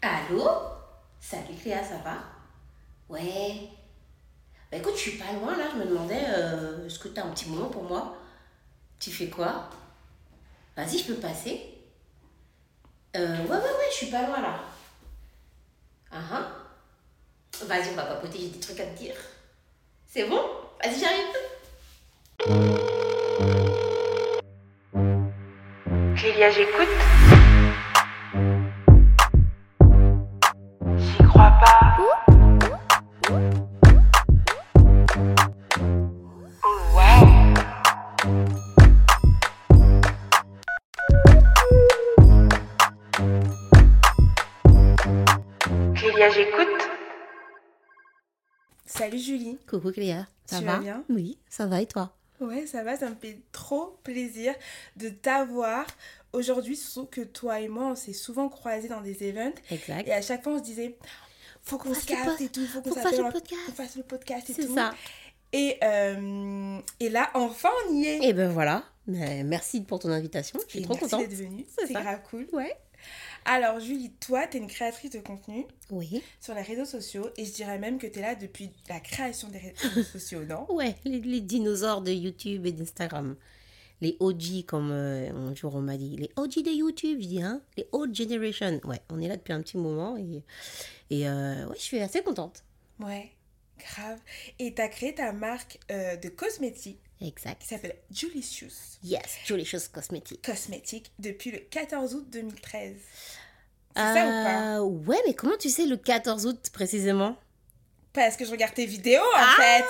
Allô? Salut Cléa, ça va? Ouais. Bah écoute, je suis pas loin là, je me demandais, euh, est-ce que tu as un petit moment pour moi? Tu fais quoi? Vas-y, je peux passer euh, Ouais, ouais, ouais, je suis pas loin là. Ah ah. Vas-y, on va papoter, j'ai des trucs à te dire. C'est bon? Vas-y, j'arrive. Clélia, j'écoute. Coucou Cléa, ça Tu va vas bien? Oui, ça va et toi? Ouais, ça va, ça me fait trop plaisir de t'avoir. Aujourd'hui, surtout que toi et moi, on s'est souvent croisés dans des events. Exact. Et à chaque fois, on se disait, faut qu'on se capte pod- et tout, faut qu'on faut qu'on fasse s'appelle qu'on fasse le podcast et C'est tout. ça. Et, euh, et là, enfin, on y est. Et ben voilà, Euh, merci pour ton invitation, je suis Et trop merci contente. d'être venue, C'est c'est grave cool. Ouais. Alors, Julie, toi, t'es une créatrice de contenu Oui. sur les réseaux sociaux et je dirais même que t'es là depuis la création des réseaux sociaux, non? Ouais, les, les dinosaures de YouTube et d'Instagram. Les OG, comme euh, un jour on m'a dit. Les OG de YouTube, je dis, hein. Les old generation. Ouais, on est là depuis un petit moment et, et euh, ouais, je suis assez contente. Ouais, grave. Et t'as créé ta marque euh, de cosmétiques Exact. qui s'appelle Julicious Yes, Jolicious Cosmetics. Cosmétiques depuis le 14 août 2013. C'est ça ou pas? Euh, Ouais, mais comment tu sais le 14 août précisément? Parce que je regarde tes vidéos en Ah fait.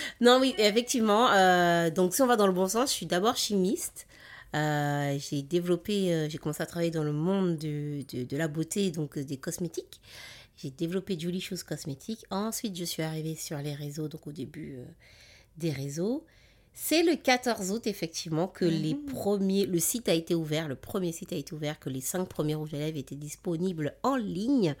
Non, oui, effectivement. euh, donc, si on va dans le bon sens, je suis d'abord chimiste. Euh, j'ai développé, euh, j'ai commencé à travailler dans le monde de, de, de la beauté, donc euh, des cosmétiques. J'ai développé Julie Shoes Cosmétiques. Ensuite, je suis arrivée sur les réseaux, donc au début euh, des réseaux. C'est le 14 août, effectivement, que les premiers, le site a été ouvert, le premier site a été ouvert, que les cinq premiers rouges à lèvres étaient disponibles en ligne.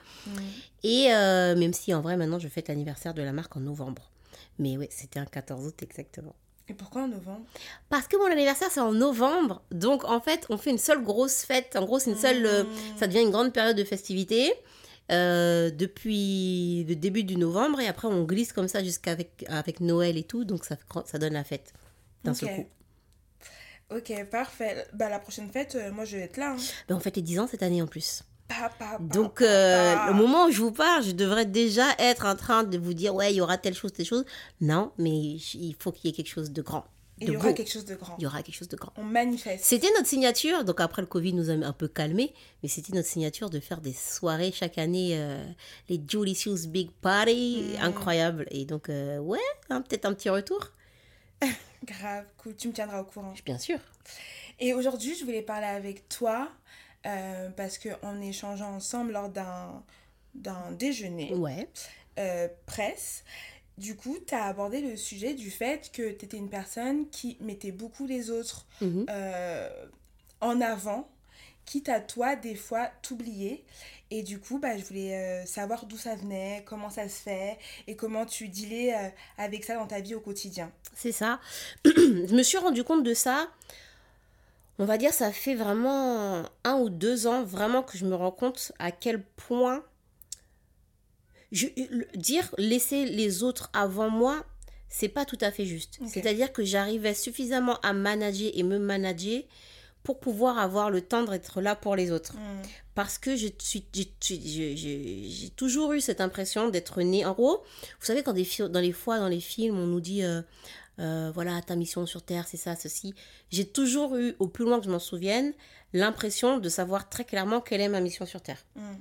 Et euh, même si en vrai, maintenant, je fête l'anniversaire de la marque en novembre. Mais oui, c'était un 14 août exactement. Et pourquoi en novembre? Parce que mon anniversaire, c'est en novembre. Donc, en fait, on fait une seule grosse fête. En gros, c'est une seule. euh, ça devient une grande période de festivité. Euh, depuis le début du novembre et après on glisse comme ça jusqu'à avec, Noël et tout donc ça, ça donne la fête d'un seul coup. Ok, parfait. Bah la prochaine fête, euh, moi je vais être là. hein. Ben, on fait les 10 ans cette année en plus. Pa, pa, pa, Donc, euh, le moment où je vous parle, je devrais déjà être en train de vous dire, ouais, il y aura telle chose, telle chose. Non, mais il faut qu'il y ait quelque chose de grand. Il y aura quelque chose de grand. Il y aura quelque chose de grand. On manifeste. C'était notre signature, donc après le Covid nous a un peu calmé, mais c'était notre signature de faire des soirées chaque année, euh, les Julie Shoes Big Party, Mm. incroyable. Et donc, euh, ouais, hein, peut-être un petit retour, Grave, cool. Tu me tiendras au courant. bien sûr. Et aujourd'hui, je voulais parler avec toi euh, parce qu'en échangeant ensemble lors d'un d'un déjeuner Ouais, euh, presse, du coup, tu as abordé le sujet du fait que tu étais une personne qui mettait beaucoup les autres Mhm. euh, en avant, quitte à toi, des fois, t'oublier. Et du coup, bah, je voulais euh, savoir d'où ça venait, comment ça se fait et comment tu dealais euh, avec ça dans ta vie au quotidien. c'est ça. je me suis rendu compte de ça. On va dire, ça fait vraiment un ou deux ans, vraiment que je me rends compte à quel point je, dire laisser les autres avant moi, c'est pas tout à fait juste. C'est-à-dire que j'arrivais suffisamment à manager et me manager pour pouvoir avoir le temps d'être là pour les autres. Hmm. Parce que je suis, j'ai- toujours eu cette impression d'être née. En gros, vous savez, quand des, dans les fois, dans les films, on nous dit euh, euh, voilà, ta mission sur Terre, c'est ça, ceci. J'ai toujours eu, au plus loin que je m'en souvienne, l'impression de savoir très clairement quelle est ma mission sur Terre. Hmm.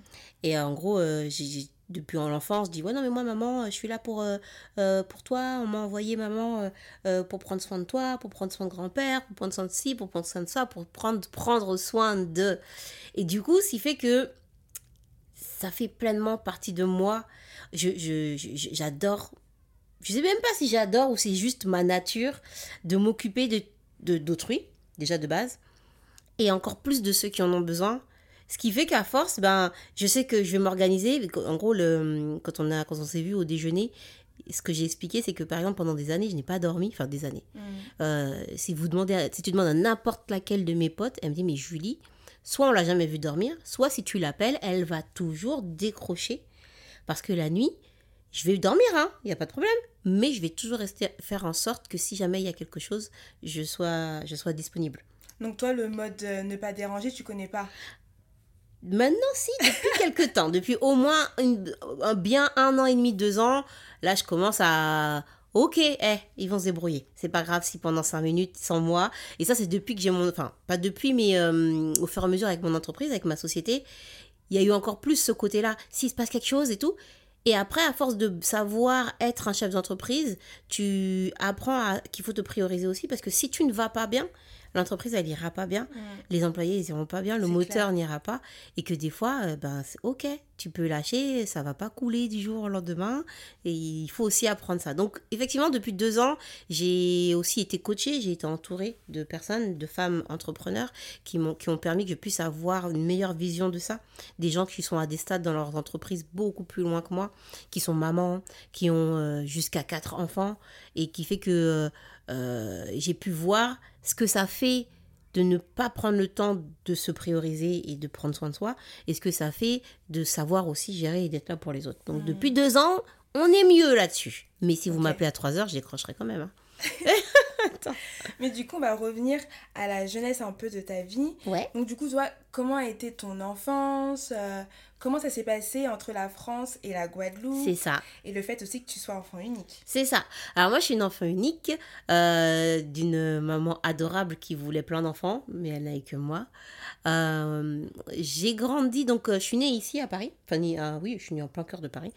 Et en gros, euh, j'ai- depuis en l'enfance, je dis Ouais, non, mais moi, maman, je suis là pour, euh, euh, pour toi. On m'a envoyé, maman, euh, pour prendre soin de toi, pour prendre soin de grand-père, pour prendre soin de ci, pour prendre soin de ça, pour prendre, prendre soin de. Et du coup, ce qui fait que ça fait pleinement partie de moi. Je, je- je- j'adore. Je sais même pas si j'adore ou c'est juste ma nature de m'occuper de- d'autrui, déjà de base, et encore plus de ceux qui en ont besoin. Ce qui fait qu'à force, ben, je sais que je vais m'organiser. En gros, le, quand, on a, quand on s'est vu au déjeuner, ce que j'ai expliqué, c'est que par exemple, pendant des années, je n'ai pas dormi. Enfin, des années. Hmm. Euh, si, vous demandez à- si tu demandes à n'importe laquelle de mes potes, elle me dit Mais Julie, soit on l'a jamais vu dormir, soit si tu l'appelles, elle va toujours décrocher. Parce que la nuit, je vais dormir, hein, il n'y a pas de problème. Mais je vais toujours rester, faire en sorte que si jamais il y a quelque chose, je sois, je sois disponible. Donc toi, le mode euh, ne pas déranger, tu connais pas? Maintenant, si, depuis quelques temps, depuis au moins un, bien un an et demi, deux ans, là, je commence à. Ok, eh, ils vont se débrouiller. C'est pas grave si pendant cinq minutes, sans moi. Et ça, c'est depuis que j'ai mon. Enfin, pas depuis, mais euh, au fur et à mesure avec mon entreprise, avec ma société, il y a eu encore plus ce côté-là. S'il se passe quelque chose et tout. Et après, à force de savoir être un chef d'entreprise, tu apprends qu'il faut te prioriser aussi parce que si tu ne vas pas bien, l'entreprise, elle ira pas bien, les employés, ils iront pas bien, le moteur n'ira pas. Et que des fois, euh, ben, c'est ok, tu peux lâcher, ça va pas couler du jour au lendemain. Et il faut aussi apprendre ça. Donc, effectivement, depuis deux ans, j'ai aussi été coachée, j'ai été entourée de personnes, de femmes entrepreneurs qui, m'ont, qui ont permis que je puisse avoir une meilleure vision de ça. Des gens qui sont à des stades dans leurs entreprises beaucoup plus loin que moi, qui sont mamans, qui ont euh, jusqu'à quatre enfants, et qui fait que euh, euh, j'ai pu voir ce que ça fait de ne pas prendre le temps de se prioriser et de prendre soin de soi, et ce que ça fait de savoir aussi gérer et d'être là pour les autres. Donc depuis deux ans, on est mieux là-dessus. Mais si vous m'appelez à 3 heures, je décrocherai quand même. hein. Mais du coup, on va revenir à la jeunesse un peu de ta vie. Ouais. Donc du coup, toi, comment a été ton enfance euh, Comment ça s'est passé entre la France et la Guadeloupe C'est ça. Et le fait aussi que tu sois enfant unique. C'est ça. Alors moi, je suis une enfant unique euh, d'une maman adorable qui voulait plein d'enfants, mais elle n'a eu que moi. Euh, j'ai grandi, donc euh, je suis née ici à Paris. Enfin, oui, je suis née en plein cœur de Paris.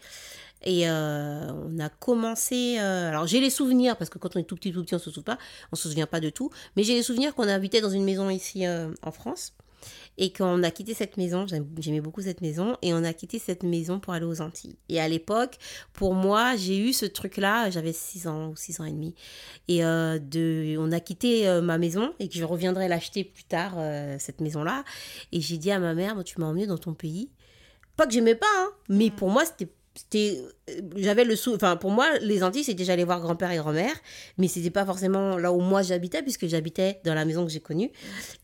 Et euh, on a commencé. euh, alors j'ai les souvenirs parce que quand on est tout petit, tout petit, on se souvient pas, on se souvient pas de tout. Mais j'ai les souvenirs qu'on habitait dans une maison ici euh, en France et qu'on a quitté cette maison. J'aimais beaucoup cette maison et on a quitté cette maison pour aller aux Antilles. Et à l'époque, pour moi, j'ai eu ce truc-là. J'avais 6 ans ou 6 ans et demi. Et euh, de, on a quitté euh, ma maison et que je reviendrai l'acheter plus tard euh, cette maison-là. Et j'ai dit à ma mère, tu m'as emmené dans ton pays. Pas que j'aimais pas, hein, mais pour moi, c'était c'était euh, j'avais le sou enfin pour moi les Antilles c'était j'allais voir grand-père et grand-mère mais c'était pas forcément là où moi j'habitais puisque j'habitais dans la maison que j'ai connue.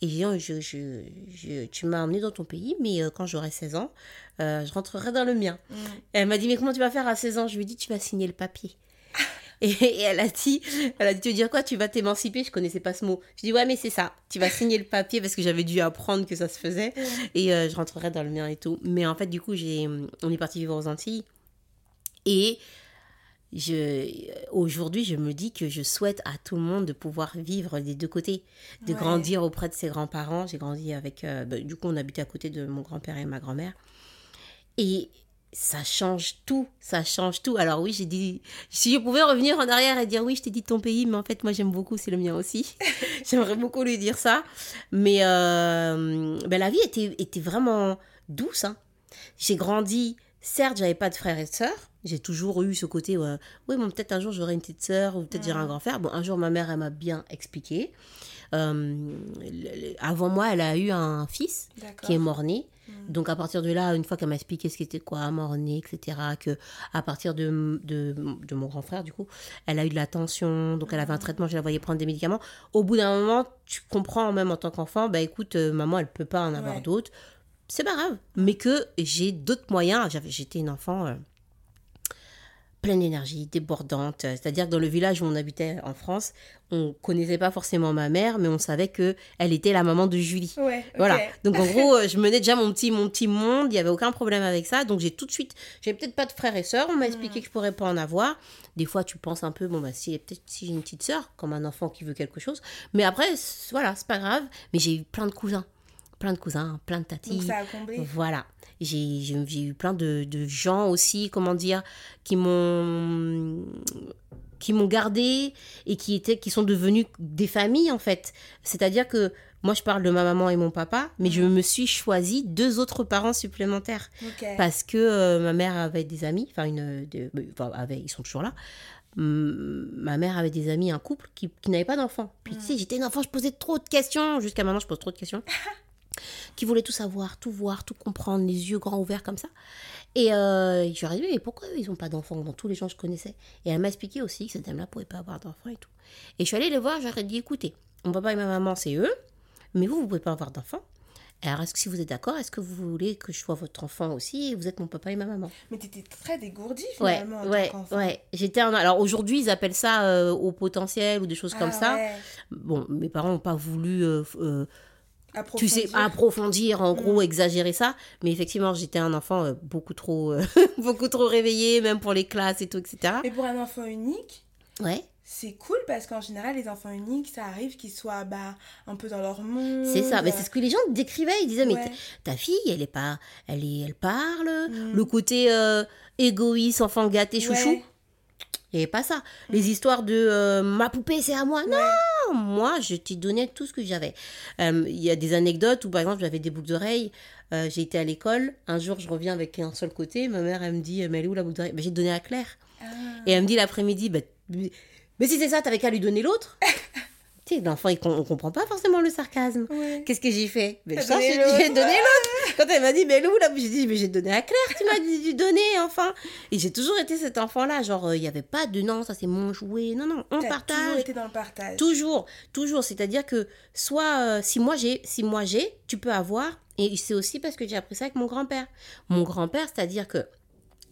Et j'ai dit je, je, je- tu m'as emmené dans ton pays mais euh, quand j'aurai 16 ans euh, je rentrerai dans le mien. Mm. Et elle m'a dit mais comment tu vas faire à 16 ans? Je lui ai dit tu vas signer le papier. Et, et elle a dit elle a dit tu veux dire quoi? Tu vas t'émanciper? Je connaissais pas ce mot. Je dis ouais mais c'est ça. Tu vas signer le papier parce que j'avais dû apprendre que ça se faisait. Et euh, je rentrerai dans le mien et tout. Mais en fait, du coup, j'ai, on est parti vivre aux Antilles. Et je, aujourd'hui, je me dis que je souhaite à tout le monde de pouvoir vivre des deux côtés, de Ouais. grandir auprès de ses grands-parents. J'ai grandi avec, euh, bah, du coup, on habitait à côté de mon grand-père et ma grand-mère. Et ça change tout, ça change tout. Alors oui, j'ai dit, si je pouvais revenir en arrière et dire oui, je t'ai dit ton pays, mais en fait, moi j'aime beaucoup, c'est le mien aussi. J'aimerais beaucoup lui dire ça. Mais euh, ben, la vie était, était vraiment douce. hein. J'ai grandi, certes, j'avais pas de frères et de sœurs. J'ai toujours eu ce côté, ouais, oui, bon, peut-être un jour j'aurai une petite sœur ou peut-être j'aurai un grand frère. Bon, un jour, ma mère, elle m'a bien expliqué. Euh, avant moi, elle a eu un fils qui est mort-né. Donc à partir de là, une fois qu'elle m'a expliqué ce qu'était quoi, mort-né, etc., que à partir de, de, de mon grand frère, du coup, elle a eu de la tension, donc elle avait un traitement, je la voyais prendre des médicaments. Au bout d'un moment, tu comprends même en tant qu'enfant, bah écoute, euh, maman, elle peut pas en avoir Ouais. d'autres. C'est pas grave, mais que j'ai d'autres moyens. J'étais une enfant euh, pleine d'énergie, débordante. C'est-à-dire que dans le village où on habitait en France, on connaissait pas forcément ma mère, mais on savait que elle était la maman de Julie. Ouais. Voilà. Donc en gros, euh, je menais déjà mon petit, mon petit monde. Il y avait aucun problème avec ça. Donc j'ai tout de suite, j'avais peut-être pas de frères et sœurs. On m'a expliqué que je pourrais pas en avoir. Des fois, tu penses un peu, bon bah si peut-être si j'ai une petite sœur, comme un enfant qui veut quelque chose. Mais après, voilà, c'est pas grave. Mais j'ai eu plein de cousins, plein de cousins, plein de tatis. Donc ça a comblé. Voilà. J'ai eu plein de, de gens aussi, comment dire, qui m'ont qui m'ont gardé et qui étaient qui sont devenus des familles en fait. C'est-à-dire que moi je parle de ma maman et mon papa, mais je me suis choisi deux autres parents supplémentaires parce que euh, ma mère avait des amis, enfin une de- enfin, avait, ils sont toujours là. Hum, Ma mère avait des amis, un couple qui, qui n'avait pas d'enfants. Puis tu sais, j'étais une enfant, je posais trop de questions. Jusqu'à maintenant, je pose trop de questions. qui voulaient tout savoir, tout voir, tout comprendre, les yeux grands ouverts comme ça. Et euh, je leur ai dit, mais pourquoi ils n'ont pas d'enfants dans tous les gens que je connaissais Et elle m'a expliqué aussi que cette dame-là ne pouvait pas avoir d'enfants et tout. Et je suis allée les voir, ai dit, écoutez, mon papa et ma maman, c'est eux, mais vous, vous ne pouvez pas avoir d'enfants. Alors, est-ce que si vous êtes d'accord, est-ce que vous voulez que je sois votre enfant aussi et vous êtes mon papa et ma maman? Mais t'étais très dégourdie Ouais, finalement en ouais, tant qu'enfant. ouais. J'étais. Alors aujourd'hui, ils appellent ça euh, au potentiel ou des choses comme Ah ça. Bon, mes parents n'ont pas voulu, euh, tu sais, Approfondir. en gros, Mm. exagérer ça. Mais effectivement, j'étais un enfant euh, beaucoup trop, euh, beaucoup trop réveillé, même pour les classes et tout, etc. Mais pour un enfant unique, Ouais, c'est cool parce qu'en général, les enfants uniques, ça arrive qu'ils soient bah, un peu dans leur monde. c'est ça. Mais c'est ce que les gens décrivaient. Ils disaient, mais ta fille, elle est pas, elle est, elle parle. Mm. Le côté euh, égoïste, enfant gâté, chouchou. Ouais. Il n'y avait pas ça. Les histoires de euh, ma poupée, c'est à moi. Ouais. Non, moi, je t'y donnais tout ce que j'avais. Euh, Il y a des anecdotes où, par exemple, j'avais des boucles d'oreilles. Euh, j'ai été à l'école. Un jour, je reviens avec un seul côté. Ma mère, elle me dit Mais elle est où la boucle d'oreille? Ben, J'ai donné à Claire. Ah. Et elle me dit l'après-midi Ben, Mais si c'est ça, t'avais qu'à lui donner l'autre? sais, l'enfant, on comprend pas forcément le sarcasme. Ouais. Qu'est-ce que j'ai fait? Donné j'ai l'autre. donné l'autre. Quand elle m'a dit, mais où là? J'ai dit, mais j'ai donné à Claire, tu m'as dit donner, enfin. Et j'ai toujours été cet enfant-là, genre, euh, il n'y avait pas de non, ça c'est mon jouet. Non, non, on T'as toujours partage. été dans le partage. Toujours, toujours. C'est-à-dire que soit euh, si moi j'ai, si moi j'ai, tu peux avoir. Et c'est aussi parce que j'ai appris ça avec mon grand-père. Mon grand-père, c'est-à-dire que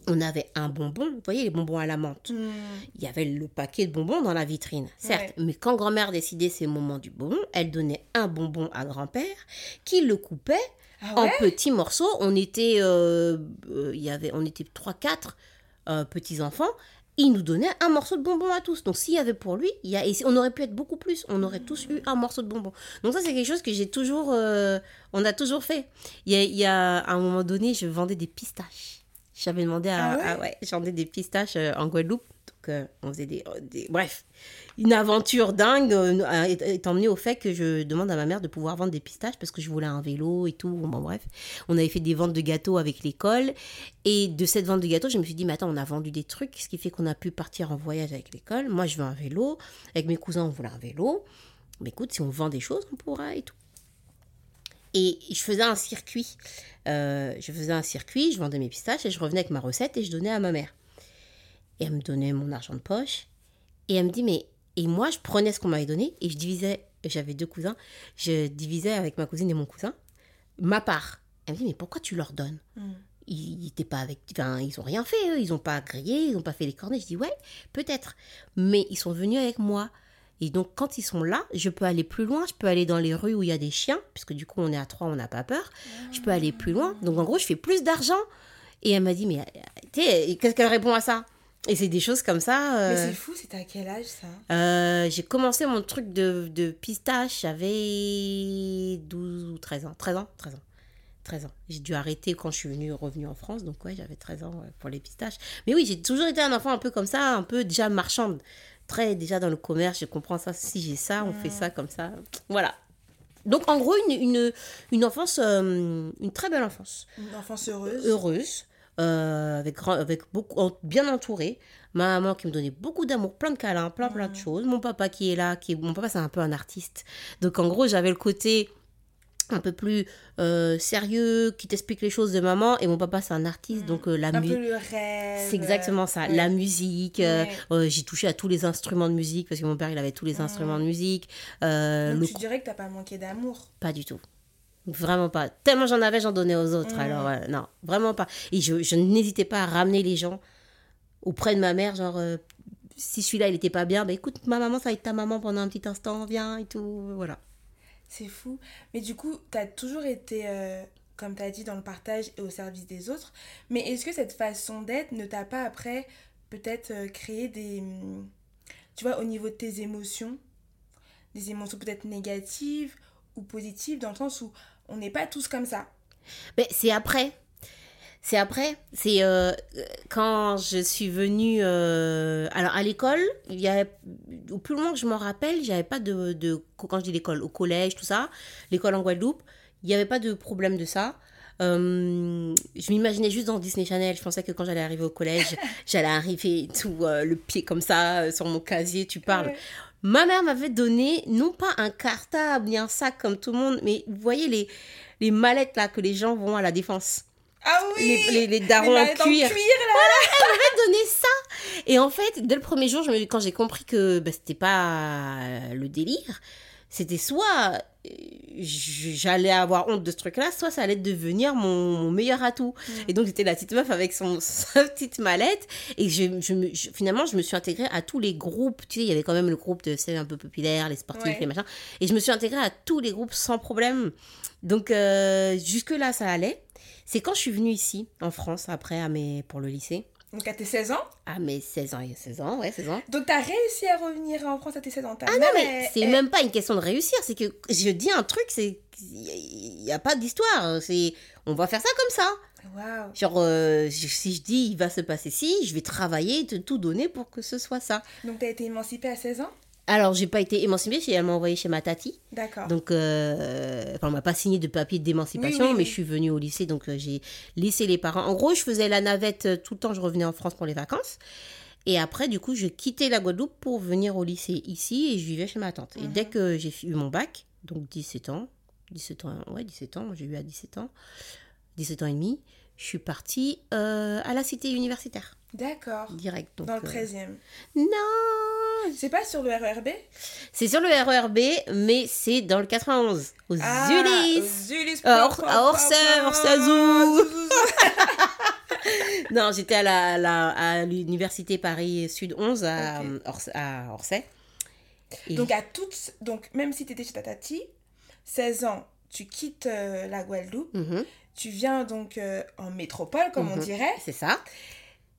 on avait un bonbon, vous voyez les bonbons à la menthe. Hmm. Il y avait le paquet de bonbons dans la vitrine, certes. Ouais. Mais quand grand-mère décidait ces moments du bonbon, elle donnait un bonbon à grand-père qui le coupait Ah en petits morceaux. On était, euh, euh, il y avait, on était 3-4 petits enfants. Il nous donnait un morceau de bonbon à tous. Donc s'il y avait pour lui, il y a, et on aurait pu être beaucoup plus. On aurait tous eu un morceau de bonbon. Donc ça c'est quelque chose que j'ai toujours, euh, on a toujours fait. Il y a, il y a à un moment donné, je vendais des pistaches. J'avais demandé à, Ah ouais à- ouais, je vendais des pistaches euh, en Guadeloupe. Donc euh, on faisait des, des- bref, une aventure dingue euh, est, est emmenée au fait que je demande à ma mère de pouvoir vendre des pistaches parce que je voulais un vélo et tout. Bon, bref, on avait fait des ventes de gâteaux avec l'école. Et de cette vente de gâteaux, je me suis dit, mais attends, on a vendu des trucs, ce qui fait qu'on a pu partir en voyage avec l'école. Moi, je veux un vélo. Avec mes cousins, on voulait un vélo. Mais écoute, si on vend des choses, on pourra et tout. Et je faisais un circuit. Euh, je faisais un circuit, je vendais mes pistaches et je revenais avec ma recette et je donnais à ma mère. Et elle me donnait mon argent de poche. Et elle me dit, mais. Et moi, je prenais ce qu'on m'avait donné et je divisais. J'avais deux cousins. Je divisais avec ma cousine et mon cousin ma part. Elle me dit, mais pourquoi tu leur donnes? Hmm. ils n'étaient pas avec. Enfin, ils ont rien fait, eux. Ils n'ont pas grillé, ils n'ont pas fait les cornets. Je dis, ouais, peut-être. Mais ils sont venus avec moi. Et donc, quand ils sont là, je peux aller plus loin. Je peux aller dans les rues où il y a des chiens, puisque du coup, on est à trois, on n'a pas peur. Je peux aller plus loin. Donc, en gros, je fais plus d'argent. Et elle m'a dit, mais euh, qu'est-ce qu'elle répond à ça? Et c'est des choses comme ça. Mais euh, c'est fou, c'était à quel âge ça? euh, j'ai commencé mon truc de, de pistache, j'avais 12 ou 13 ans. 13 ans 13 ans. 13 ans. J'ai dû arrêter quand je suis venue, revenue en France, donc ouais, j'avais 13 ans ouais, pour les pistaches. Mais oui, j'ai toujours été un enfant un peu comme ça, un peu déjà marchande. Très déjà dans le commerce, je comprends ça. Si j'ai ça, on fait ça comme ça. Voilà. Donc en gros, une, une, une enfance, euh, une très belle enfance Une enfance heureuse. heureuse, euh, avec, avec beaucoup, en- bien entourée. Ma maman qui me donnait beaucoup d'amour, plein de câlins, plein plein de choses. Mon papa qui est là, qui mon papa c'est un peu un artiste. Donc en gros j'avais le côté un peu plus euh, sérieux, qui t'explique les choses de maman, et mon papa c'est un artiste, donc euh, la musique. C'est exactement ça, ouais. la musique. euh, Ouais. euh, j'ai touché à tous les instruments de musique parce que mon père il avait tous les instruments de musique. Donc le tu dirais que t'as pas manqué d'amour? pas du tout. Vraiment pas. Tellement j'en avais, j'en donnais aux autres. Alors, non, vraiment pas. Et je, je n'hésitais pas à ramener les gens auprès de ma mère. Genre, si celui-là, il était pas bien, bah écoute, ma maman, ça va être ta maman pendant un petit instant, viens et tout. Voilà. C'est fou. Mais du coup, t'as toujours été, euh, comme t'as dit, dans le partage et au service des autres. Mais est-ce que cette façon d'être ne t'a pas après peut-être euh, créé des... hum, Tu vois, au niveau de tes émotions, des émotions peut-être négatives ou positives, dans le sens où on n'est pas tous comme ça. Mais c'est après. C'est après. C'est euh, quand je suis venue. euh, alors, à l'école, il y avait. Au plus loin que je me rappelle, j'avais pas de, de. Quand je dis l'école, au collège, tout ça, l'école en Guadeloupe, il n'y avait pas de problème de ça. Euh, je m'imaginais juste dans Disney Channel. Je pensais que quand j'allais arriver au collège, j'allais arriver tout le pied comme ça sur mon casier. Tu parles. Ouais. Ma mère m'avait donné non pas un cartable ni un sac comme tout le monde, mais vous voyez les, les mallettes là que les gens vont à la défense. Ah oui Les, les, les darons en cuir. cuir, là m'avait donné ça. Et en fait, dès le premier jour, je me- quand j'ai compris que bah, c'était pas euh, le délire, c'était soit euh, j'allais avoir honte de ce truc-là, soit ça allait devenir mon, mon meilleur atout. Et donc, j'étais la petite meuf avec son, sa petite mallette. Et je, je me- je- finalement, je me suis intégrée à tous les groupes. Tu sais, il y avait quand même le groupe de celles un peu populaires, les sportifs, Ouais. les machins. Et je me suis intégrée à tous les groupes sans problème. Donc, euh, jusque-là, ça allait. C'est quand je suis venue ici, en France, après, à mes, pour le lycée, Donc à tes 16 ans? à mes 16 ans, il y a 16 ans, ouais, 16 ans. Donc t'as réussi à revenir en France à tes 16 ans. Ta Ah non, mais c'est même pas une question de réussir, c'est que je dis un truc, c'est il n'y a pas d'histoire, c'est on va faire ça comme ça. Waouh. Genre, euh, si je dis il va se passer ci, je vais travailler, te tout donner pour que ce soit ça. Donc t'as été émancipée à 16 ans? Alors, j'ai pas été émancipée, elle m'a envoyée chez ma tati. D'accord. Donc, euh, enfin, on m'a pas signé de papier d'émancipation, Oui, oui, mais oui. je suis venue au lycée, donc euh, j'ai laissé les parents. En gros, je faisais la navette euh, tout le temps, je revenais en France pour les vacances. Et après, du coup, je quittais la Guadeloupe pour venir au lycée ici et je vivais chez ma tante. Et Mhm. dès que j'ai eu mon bac, donc 17 ans, 17 ans, ouais, 17 ans, j'ai eu à 17 ans, 17 ans et demi, je suis partie euh, à la cité universitaire, D'accord. direct. Donc, Dans le euh, 13e. non C'est pas sur le RERB C'est sur le RERB, mais c'est dans le 91, aux Ah, aux Ulysse. À Or- Orsay, pom, Orsay-Azou. Zou, zou, zou. Non, j'étais à la, la- à l'université Paris Sud 11 à, Ok. euh, à Orsay. Et- Donc à toutes, donc même si t'étais chez ta tati, 16 ans, tu quittes euh, la Guadeloupe, Mhm, tu viens donc euh, en métropole comme on Mhm. dirait, c'est ça.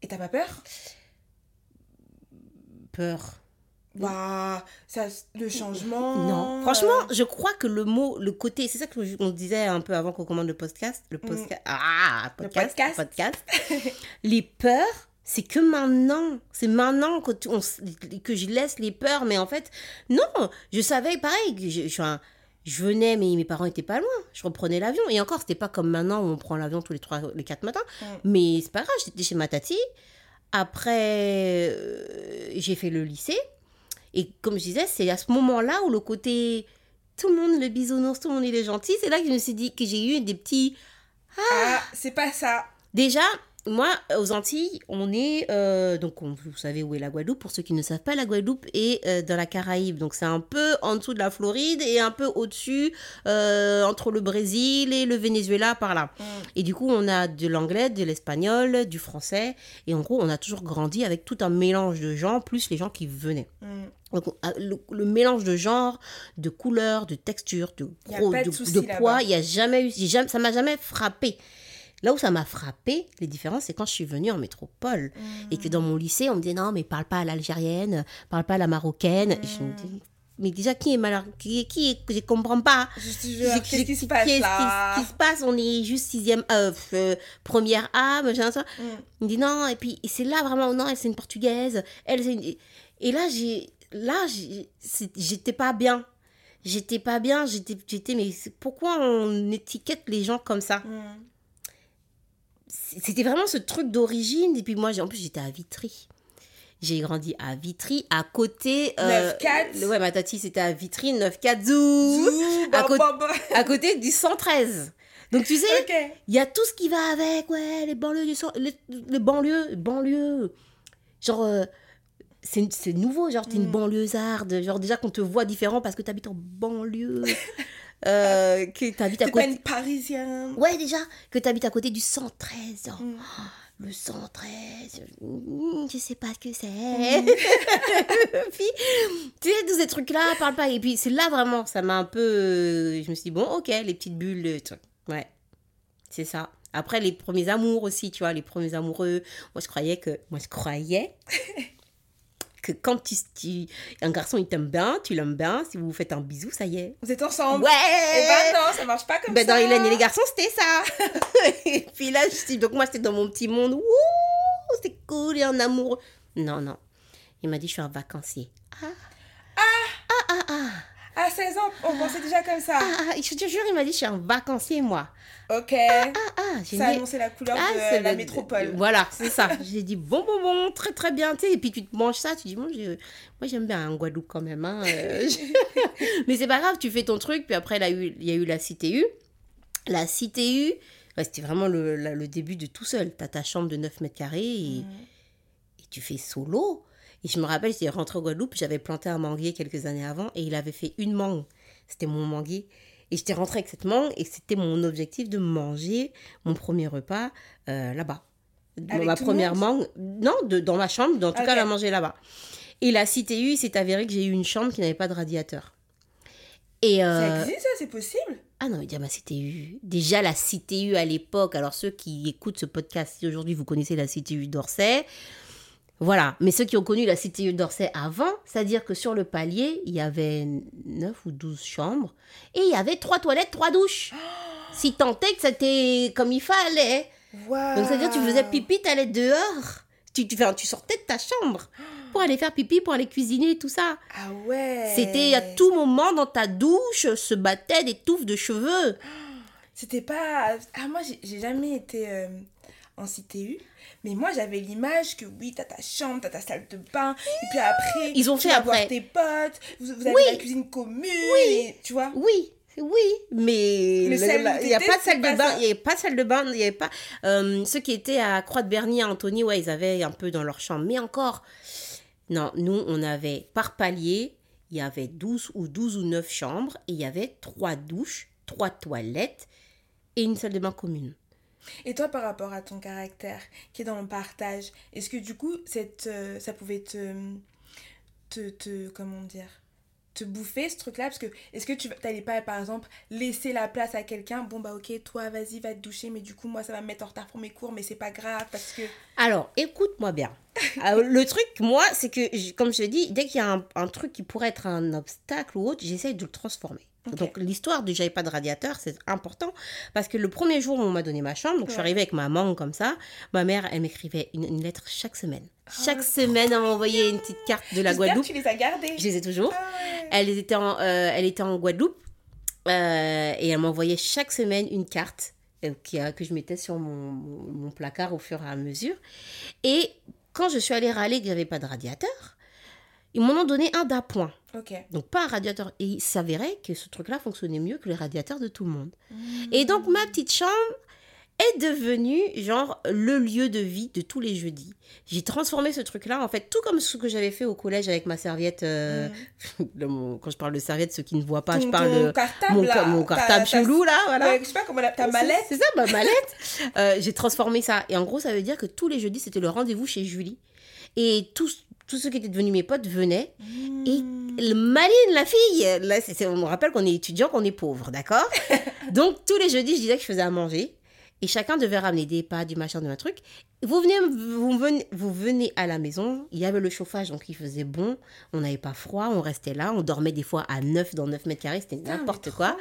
et t'as pas peur? Peur. Bah, ça, le changement. Non. Franchement, je crois que le mot, le côté, c'est ça que je- on disait un peu avant qu'on commande le podcast. Le podcast. Ah, Mm. Le podcast. podcast. podcast. les peurs, c'est que maintenant. C'est maintenant que, on que je laisse les peurs. Mais en fait, non. Je savais, pareil, que je, je venais, mais mes parents étaient pas loin. Je reprenais l'avion. Et encore, c'était pas comme maintenant où on prend l'avion tous les trois, les quatre matins. Mm. Mais c'est pas grave, j'étais chez ma tati. Après, euh, j'ai fait le lycée. Et comme je disais, c'est à ce moment-là où le côté tout le monde, le bisounours, tout le monde il est gentil, c'est là que je me suis dit que j'ai eu des petits. Ah, c'est pas ça. Déjà, moi, aux Antilles, on est. euh, donc, on- vous savez où est la Guadeloupe. Pour ceux qui ne savent pas, la Guadeloupe est euh, dans la Caraïbe. Donc, c'est un peu en dessous de la Floride et un peu au-dessus, euh, entre le Brésil et le Venezuela, par là. Mm. Et du coup, on a de l'anglais, de l'espagnol, du français. Et en gros, on a toujours grandi avec tout un mélange de gens, plus les gens qui venaient. Mm. Donc, euh, le, le mélange de genres, de couleurs, de textures, de, gros, de poids, il y a jamais eu, jamais, ça m'a jamais frappé. Là où ça m'a frappé, les différences, c'est quand je suis venue en métropole et que dans mon lycée, on me disait non, mais parle pas à l'algérienne, parle pas à la marocaine. Et je me dis, mais déjà, qui est mal, qui est, qui est, je comprends pas. Qu'est-ce qui se passe là Qu'est-ce qui se passe? On est juste sixième, euh, euh, première A, machin, ça. Mm. Il me dit non, et puis c'est là vraiment, non, elle c'est une portugaise, elle c'est une... Et là, j'ai, là, j'étais pas bien. J'étais pas bien, j'étais, j'étais, mais pourquoi on étiquette les gens comme ça? Mm. C'était vraiment ce truc d'origine, et puis moi, en plus, j'étais à Vitry. J'ai grandi à Vitry, à côté... euh, 9-4. le- Ouais, ma tati, c'était à Vitry, 9-4, zou, Zou, à côté- bah, bah. à côté du 113. Donc, tu sais, il y a tout ce qui va avec, ouais, les banlieues du cent- les, les banlieues, banlieues. Genre, euh, c'est nouveau, genre, t'es une Mm. banlieusarde. Genre, déjà qu'on te voit différent parce que t'habites en banlieue. euh, que t'habites à T'es pas côté. une parisienne. Ouais, déjà, que t'habites à côté du 113. genre, Mm. Le 113, mm, je sais pas ce que c'est. Mm. puis, tu sais, tous ces trucs-là, parle pas. Et puis, c'est là vraiment, ça m'a un peu. euh, Je me suis dit, bon, ok, les petites bulles, le truc. Ouais, c'est ça. Après, les premiers amours aussi, tu vois, les premiers amoureux. Moi, je croyais que. Moi, je croyais. que quand tu, tu- un garçon il t'aime bien, tu l'aimes bien, si vous vous faites un bisou, ça y est. Vous êtes ensemble Ouais Eh ben non, ça marche pas comme ben, ça. dans Hélène et les garçons, c'était ça. et puis là, je suis... donc moi, j'étais dans mon petit monde. Wouh, c'est cool, et un amoureux. Non, non. Il m'a dit, je suis un vacancier. Ah. À 16 ans, on pensait déjà comme ça. Ah, ah, je te jure, il m'a dit, je suis un vacancier, moi. Ok. Ah, ah, j'ai ça a annoncé la couleur Ah, de la le- métropole. Voilà, c'est ça. J'ai dit, bon, bon, bon, très, très bien. Tu sais, et puis tu te manges ça, tu dis, bon, je- moi, j'aime bien un Guadeloupe quand même. hein, euh, Mais c'est pas grave, tu fais ton truc. Puis après, il y a eu, la CTU. La CTU, c'était vraiment le, la- le début de tout seul. Tu as ta chambre de 9 mètres carrés et, et tu fais solo. Et je me rappelle, j'étais rentrée au Guadeloupe, j'avais planté un manguier quelques années avant et il avait fait une mangue. C'était mon gay. Et j'étais rentrée avec cette mangue et c'était mon objectif de manger mon premier repas euh, là-bas. Ma première mangue, non, de, dans ma chambre, dans tout Ok. cas, la manger là-bas. Et la CTU, il s'est avéré que j'ai eu une chambre qui n'avait pas de radiateur. Et Ça euh, existe, ça, c'est possible? Ah non, déjà ma CTU. Déjà la CTU à l'époque. Alors ceux qui écoutent ce podcast, si aujourd'hui vous connaissez la CTU d'Orsay, voilà. Mais ceux qui ont connu la CTU d'Orsay avant, c'est-à-dire que sur le palier, il y avait 9 ou 12 chambres et il y avait trois toilettes, trois douches. Si tant est que c'était comme il fallait. Donc c'est-à-dire que tu faisais pipi, t'allais dehors. Tu, tu, enfin, tu sortais de ta chambre pour aller faire pipi, pour aller cuisiner, tout ça. Ah ouais C'était à tout moment dans ta douche, se battaient des touffes de cheveux. C'était pas. Ah, moi, j'ai- j'ai jamais été euh, en CTU. Mais moi, j'avais l'image que oui, t'as ta chambre, t'as ta salle de bain. Et puis après, Ils ont tu fait vas voir après. tes potes. Vous, vous avez Oui. la cuisine commune. et- tu vois Oui, oui, mais il n'y a pas de salle de bain, il n'y avait pas de salle de bain, il n'y avait pas... euh, ceux qui étaient à Croix-de-Berny, à Antony, ouais, ils avaient un peu dans leur chambre. Mais encore, non, nous, on avait par palier, il y avait 12 ou 12 ou 9 chambres, et il y avait trois douches, trois toilettes et une salle de bain commune. Et toi, par rapport à ton caractère qui est dans le partage, est-ce que du coup, cette, euh, ça pouvait te, te, te. Comment dire te bouffer ce truc-là? Parce que est-ce que tu n'allais pas, par exemple, laisser la place à quelqu'un? Bon, bah ok, toi, vas-y, va te doucher, mais du coup, moi, ça va me mettre en retard pour mes cours, mais c'est pas grave parce que. Alors, écoute-moi bien. Euh, le truc, moi, c'est que, comme je te dis, dès qu'il y a un, un truc qui pourrait être un obstacle ou autre, j'essaye de le transformer. Donc, l'histoire du j'avais pas de radiateur, c'est important. Parce que le premier jour où on m'a donné ma chambre, donc je suis arrivée avec ma mangue comme ça, ma mère, elle m'écrivait une, une lettre chaque semaine. Chaque Ah, semaine, elle m'envoyait une petite carte de la Guadeloupe. que tu les as gardés. Je les ai toujours. Ah. Elle était en, euh, elle était en Guadeloupe euh, et elle m'envoyait chaque semaine une carte euh, qui que je mettais sur mon, mon- mon placard au fur et à mesure. Et quand je suis allée râler que j'avais pas de radiateur, ils m'en ont donné un d'appoint. Donc pas un radiateur. Et il s'avérait que ce truc-là fonctionnait mieux que les radiateurs de tout le monde. Et donc ma petite chambre est devenue genre le lieu de vie de tous les jeudis. J'ai transformé ce truc-là en fait tout comme ce que j'avais fait au collège avec ma serviette. euh, le- mon- quand je parle de serviette, ceux qui ne voient pas, je parle de cartable, mon, là, mon ta- cartable ta- chelou là, voilà. Ouais, je sais pas comment la- ta mallette. C'est ça, ma mallette. Euh, j'ai transformé ça. Et en gros, ça veut dire que tous les jeudis, c'était le rendez-vous chez Julie. Et tous, tous ceux qui étaient devenus mes potes venaient. Et le maline, la fille, là, on me rappelle qu'on est étudiant, qu'on est pauvre, d'accord? Donc, tous les jeudis, je disais que je faisais à manger. Et chacun devait ramener des pâtes, du machin, de un truc. Vous venez, vous, venez, vous venez à la maison, il y avait le chauffage, donc il faisait bon. On n'avait pas froid, on restait là. On dormait des fois à 9 dans 9 mètres carrés, c'était n'importe quoi.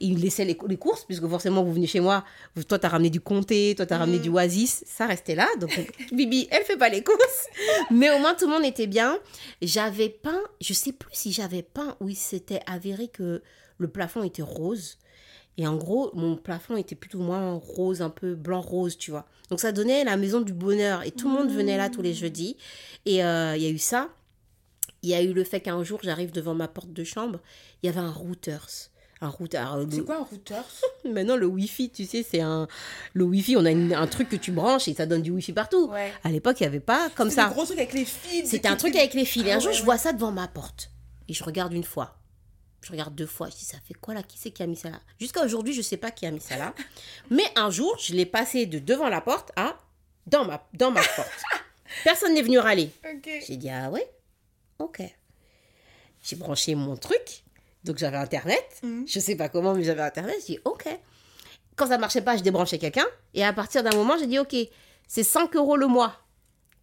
Il laissait les, les courses, puisque forcément, vous venez chez moi. Vous- toi, t'as ramené du comté, toi, t'as ramené Mm. du oasis. Ça restait là. Donc, Bibi, elle fait pas les courses. Mais au moins, tout le monde était bien. J'avais peint, je sais plus si j'avais peint ou il s'était avéré que le plafond était rose. Et en gros, mon plafond était plutôt moins rose, un peu blanc-rose, tu vois. Donc ça donnait la maison du bonheur. Et tout le monde venait là tous les jeudis. Et euh, il y a eu ça. Il y a eu le fait qu'un jour, j'arrive devant ma porte de chambre, il y avait un routers. Un routeur. euh, C'est quoi un routeur Maintenant, le Wi-Fi, tu sais, c'est un. Le Wi-Fi, on a une- un truc que tu branches et ça donne du Wi-Fi partout. Ouais. À l'époque, il n'y avait pas comme ça. le gros truc avec les fils. C'était un truc avec les fils. Et un Ah jour, je vois ça devant ma porte. Et je regarde une fois. Je regarde deux fois. Je dis, ça fait quoi là? Qui c'est qui a mis ça là? Jusqu'à aujourd'hui, je ne sais pas qui a mis ça là. Mais un jour, je l'ai passé de devant la porte à dans ma, dans ma porte. Personne n'est venu râler. J'ai dit, ah ouais? Ok. J'ai branché mon truc. Donc j'avais Internet. Mhm. Je sais pas comment, mais j'avais Internet. J'ai dit, ok. Quand ça marchait pas, je débranchais quelqu'un. Et à partir d'un moment, j'ai dit, ok, c'est 5 euros le mois.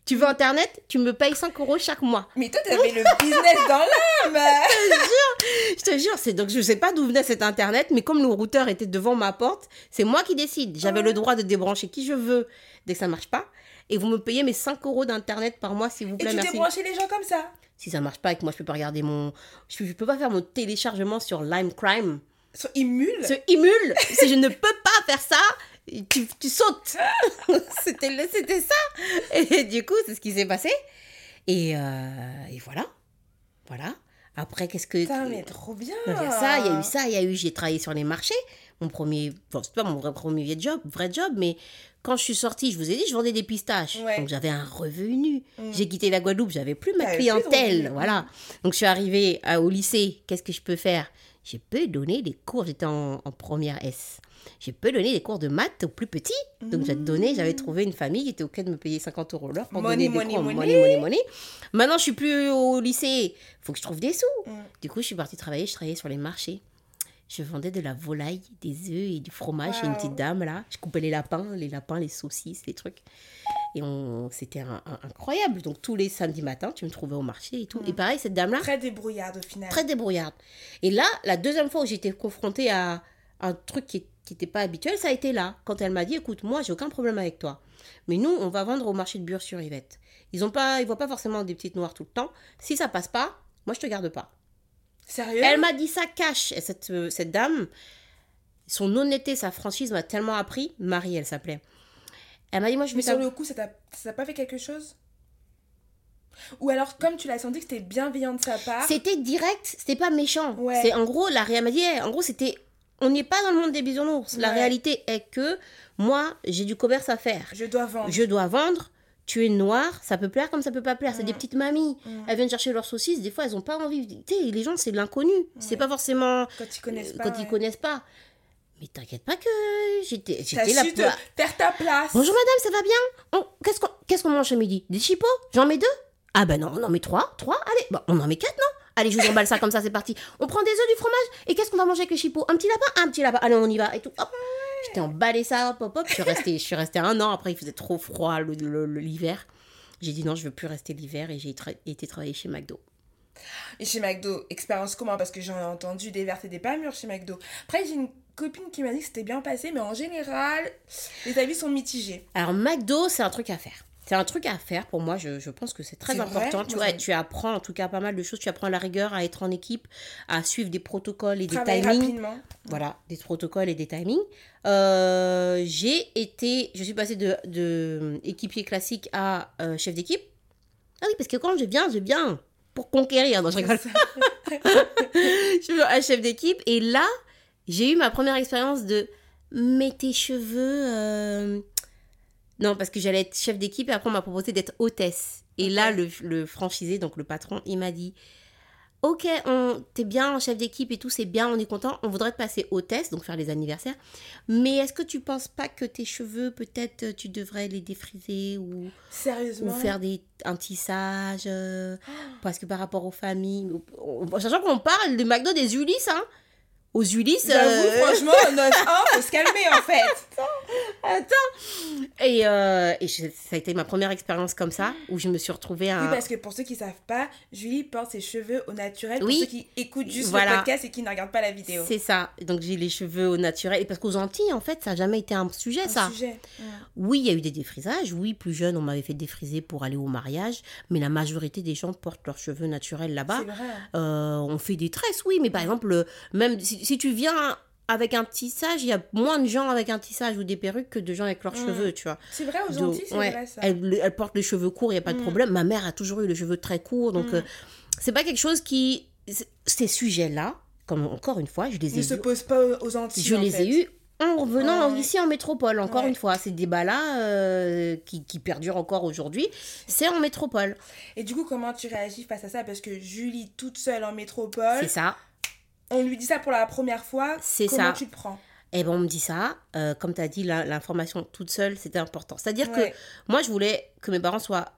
Tu veux Internet Tu me payes 5 euros chaque mois. Mais toi, t'avais le business dans l'âme. Je te jure, c'est donc je sais pas d'où venait cet Internet, mais comme le routeur était devant ma porte, c'est moi qui décide. J'avais le droit de débrancher qui je veux dès que ça marche pas. Et vous me payez mes 5 euros d'Internet par mois, s'il vous Et plaît, tu merci. t'es branché les gens comme ça. Si ça marche pas et que moi je peux pas regarder mon. Je, je peux pas faire mon téléchargement sur Lime Crime. Sur Imul. Ce Imul, si je ne peux pas faire ça, tu, tu sautes. C'était ça. Et du coup, c'est ce qui s'est passé. Et, euh, et voilà. Voilà. Après, qu'est-ce que. Putain, mais trop bien. Il y a ça, il y a eu ça, il y a eu, j'ai travaillé sur les marchés. Mon premier, bon, c'est pas mon vrai premier job, vrai job, mais quand je suis sortie, je vous ai dit, je vendais des pistaches. Ouais. Donc j'avais un revenu. Mm. J'ai quitté la Guadeloupe, j'avais plus ma plus clientèle. Voilà. Donc je suis arrivée à- au lycée, qu'est-ce que je peux faire? Je peux donner des cours, j'étais en, en première S. Je peux donner des cours de maths aux plus petits. Donc, j'ai donné, j'avais trouvé une famille qui était OK de me payer 50 euros l'heure pour Money, donner des money, cours. money. money, money, money. Maintenant, je suis plus au lycée. faut que je trouve des sous. Mm. Du coup, je suis partie travailler. Je travaillais sur les marchés. Je vendais de la volaille, des œufs et du fromage chez une Wow. petite dame là. Je coupais les lapins, les lapins, les saucisses, les trucs. Et on... c'était un- un- incroyable. Donc tous les samedis matins, tu me trouvais au marché et tout. Et pareil, cette dame-là, Très débrouillarde au final. très débrouillarde. Et là, la deuxième fois où j'étais confrontée à un truc qui n'était pas habituel, ça a été là. Quand elle m'a dit, écoute, moi, j'ai aucun problème avec toi. Mais nous, on va vendre au marché de Bure-sur-Yvette. Ils ont pas, ils voient pas forcément des petites noires tout le temps. Si ça passe pas, moi, je te garde pas. Sérieux? Elle m'a dit ça cash. Et cette, euh, cette dame, son honnêteté, sa franchise m'a tellement appris. Marie, elle s'appelait. Elle m'a dit, moi, je vais Mais sur le coup, ça t'a pas fait quelque chose? Ou alors, comme tu l'as senti que c'était bienveillant de sa part, C'était direct, c'était pas méchant. Ouais. C'est en gros, la réalité, m'a dit, en gros, c'était. On n'est pas dans le monde des bisounours. La Ouais. réalité est que moi, j'ai du commerce à faire. je dois vendre. Je dois vendre. Tu es noire, ça peut plaire comme ça peut pas plaire. C'est des petites mamies. Elles viennent chercher leurs saucisses. Des fois, elles ont pas envie. Tu sais, les gens, c'est de l'inconnu. C'est pas forcément Quand ils connaissent euh, pas. quand ils ouais. connaissent pas. Mais t'inquiète pas que j'étais j'étais là. pour- faire ta place. Bonjour madame, ça va bien? On- Qu'est-ce qu'on qu'est-ce qu'on mange ce midi? Des chipots? J'en mets deux? Ah ben non, on en met trois, trois, allez, bon, on en met quatre, non? Allez, je vous emballe ça comme ça, c'est parti. On prend des œufs, du fromage, et qu'est-ce qu'on va manger avec les chipots? Un petit lapin? Un petit lapin, allez, on y va, et tout, hop J'étais emballé ça, hop, hop, je suis restée, je suis restée un an, après il faisait trop froid l'hiver. J'ai dit non, je veux plus rester l'hiver, et j'ai tra- été travailler chez McDo. Et chez McDo, expérience comment? Parce que j'en ai entendu des vertes et des pas mûres chez McDo. Après, j'ai une copine qui m'a dit que c'était bien passé, mais en général, les avis sont mitigés. Alors, McDo, c'est un truc à faire. C'est un truc à faire pour moi, je, je pense que c'est très vrai important. Tu, vois, apprends en tout cas pas mal de choses. Tu apprends la rigueur à être en équipe, à suivre des protocoles et des timings. rapidement. Voilà, des protocoles et des timings. Euh, j'ai été, je suis passée de, de équipier classique à euh, chef d'équipe. Ah oui, parce que quand je viens, je viens pour conquérir. Non, je rigole. je suis un chef d'équipe. Et là, j'ai eu ma première expérience de mais tes cheveux. euh, Non, parce que j'allais être chef d'équipe et après on m'a proposé d'être hôtesse. Et là, le, le franchisé, donc le patron, il m'a dit Ok, t'es bien en chef d'équipe et tout, c'est bien, on est content. On voudrait te passer hôtesse, donc faire les anniversaires. Mais est-ce que tu penses pas que tes cheveux, peut-être, tu devrais les défriser ou, ou Sérieusement? faire des, un tissage euh, Parce que par rapport aux familles. Sachant qu'on parle de McDo des Ulysses, hein Aux Ulysses. Euh, franchement, 9-1, faut se calmer en fait. Et, euh, et je- ça a été ma première expérience comme ça, où je me suis retrouvée à. Oui, parce que pour ceux qui savent pas, Julie porte ses cheveux au naturel. Pour Oui. ceux qui écoutent juste Voilà. le podcast et qui ne regardent pas la vidéo. C'est ça. Donc j'ai les cheveux au naturel. Et parce qu'aux Antilles, en fait, ça n'a jamais été un sujet, Un ça. sujet. Ouais. Oui, il y a eu des défrisages. Oui, plus jeune, on m'avait fait défriser pour aller au mariage. Mais la majorité des gens portent leurs cheveux naturels là-bas. C'est vrai. Euh, on fait des tresses, oui. Mais par exemple, euh, même si, si tu viens avec un tissage, il y a moins de gens avec un tissage ou des perruques que de gens avec leurs Mm. cheveux, tu vois. C'est vrai, aux Antilles, c'est ouais, vrai ça. Elle, elle porte les cheveux courts, il n'y a pas de Mm. problème. Ma mère a toujours eu les cheveux très courts. Donc, Mm. euh, c'est pas quelque chose qui. Ces sujets-là, comme encore une fois, je les ai Ne se eus pose pas aux Antilles. je en les fait. ai eus en revenant ouais. ici en métropole, encore Ouais. une fois. Ces débats-là euh, qui, qui perdurent encore aujourd'hui, c'est en métropole. Et du coup, comment tu réagis face à ça? Parce que Julie, toute seule en métropole, C'est ça. On lui dit ça pour la première fois. C'est comment ça. tu te prends? Et ben on me dit ça. Euh, comme tu as dit, l'information toute seule, c'était important. C'est-à-dire Ouais. que moi, je voulais que mes parents soient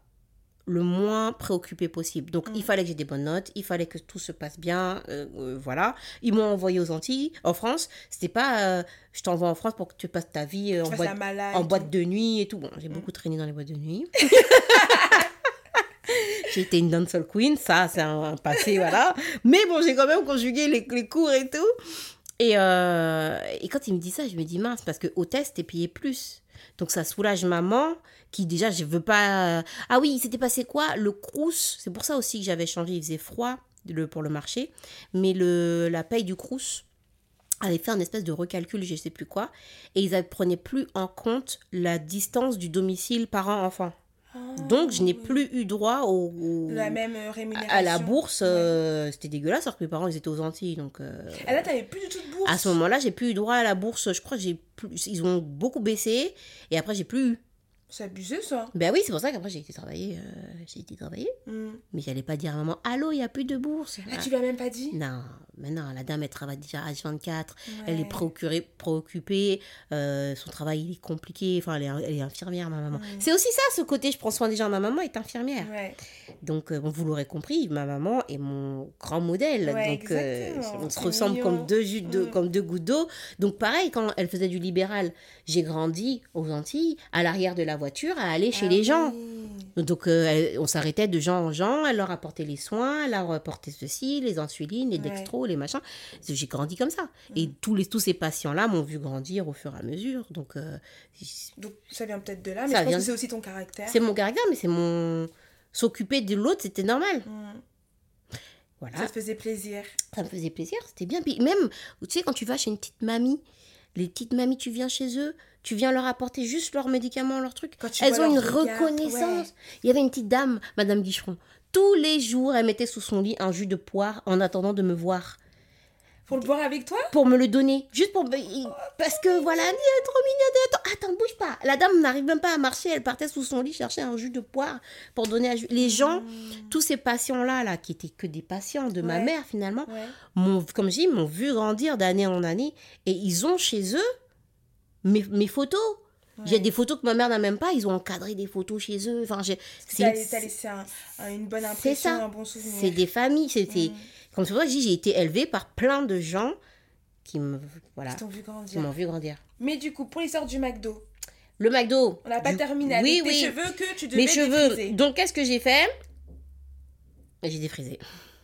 le moins préoccupés possible. Donc, Mm. il fallait que j'ai des bonnes notes, il fallait que tout se passe bien, euh, euh, voilà. Ils m'ont envoyé aux Antilles, en France. C'était pas, euh, je t'envoie en France pour que tu passes ta vie en boîte en boîte de nuit et tout. Bon, j'ai beaucoup traîné dans les boîtes de nuit. j'ai été une dancehall queen, ça, c'est un, passé, voilà. Mais bon, j'ai quand même conjugué les, les cours et tout. Et, euh, quand il me dit ça, je me dis mince, parce que hôtesse, t'es payé plus. Donc ça soulage maman, qui déjà, je veux pas. Ah oui, il s'était passé quoi? Le crous, c'est pour ça aussi que j'avais changé, il faisait froid pour le marché. Mais le, la paye du crous avait fait un espèce de recalcul, je sais plus quoi, et ils prenaient plus en compte la distance du domicile parent-enfant. Ah, Donc je n'ai plus eu droit au, au- La même euh, rémunération. à la bourse. Euh, C'était dégueulasse, alors que mes parents ils étaient aux Antilles. Donc euh, Et là, t'avais plus du tout de bourse. à ce moment-là, j'ai plus eu droit à la bourse. Je crois que j'ai plus, ils ont beaucoup baissé, et après j'ai plus eu. C'est abusé ça. Ben oui, c'est pour ça qu'après j'ai été travailler. euh, j'ai été travailler. Mm. Mais j'allais pas dire à maman Allô, il n'y a plus de bourse. Ah, tu l'as même pas dit? Non, mais non, la dame, elle travaille déjà à H24. Elle est Ouais. préoccupée, préoccupée euh, son travail il est compliqué. Enfin, elle est, elle est infirmière, ma maman. Mm. C'est aussi ça, ce côté, je prends soin des gens. Ma maman est infirmière. Ouais. Donc, euh, bon, vous l'aurez compris, ma maman est mon grand modèle. Ouais, Donc, euh, on se ressemble comme deux, jus de- Mm. comme deux gouttes d'eau. Donc, pareil, quand elle faisait du libéral, j'ai grandi aux Antilles, à l'arrière de la voiture, à aller chez Ah les gens. oui. Donc, euh, on s'arrêtait de gens en gens, elle leur apportait les soins, elle leur apportait ceci, les insulines, les Ouais. dextro, les machins. J'ai grandi comme ça. Et tous, les, tous ces patients-là m'ont vu grandir au fur et à mesure. Donc, euh, Donc ça vient peut-être de là, mais Ça je pense vient- que c'est aussi ton caractère. c'est mon caractère, mais c'est mon. S'occuper de l'autre, c'était normal. Mm. Voilà. Ça te faisait plaisir. Ça me faisait plaisir, c'était bien. Puis même, tu sais, quand tu vas chez une petite mamie, les petites mamies, tu viens chez eux, tu viens leur apporter juste leurs médicaments, leurs trucs. Quand tu Elles ont une reconnaissance. ouais. Il y avait une petite dame, Madame Guicheron. Tous les jours, elle mettait sous son lit un jus de poire en attendant de me voir. Pour le boire avec toi? Pour me le donner. Juste pour. Parce que voilà, elle est trop mignonne. Attends, attends, bouge pas. La dame n'arrive même pas à marcher. Elle partait sous son lit chercher un jus de poire pour donner à. Les gens, tous ces patients-là, là, qui étaient que des patients de ma mère finalement, Ouais. m'ont, comme je dis, m'ont vu grandir d'année en année. Et ils ont chez eux mes, mes photos. J'ai Ouais. des photos que ma mère n'a même pas. Ils ont encadré des photos chez eux. Enfin, j'ai, c'est, T'as laissé un- un- une bonne impression, ça. un bon souvenir. c'est des familles. C'était, Mm. comme que je dis, j'ai été élevée par plein de gens qui me, voilà, Qui qui m'ont vu grandir. Mais du coup, pour l'histoire du McDo, Le McDo. on n'a pas du- terminé avec Oui, tes oui. cheveux que tu devais Mes cheveux. défriser. Donc, qu'est-ce que j'ai fait? J'ai défrisé.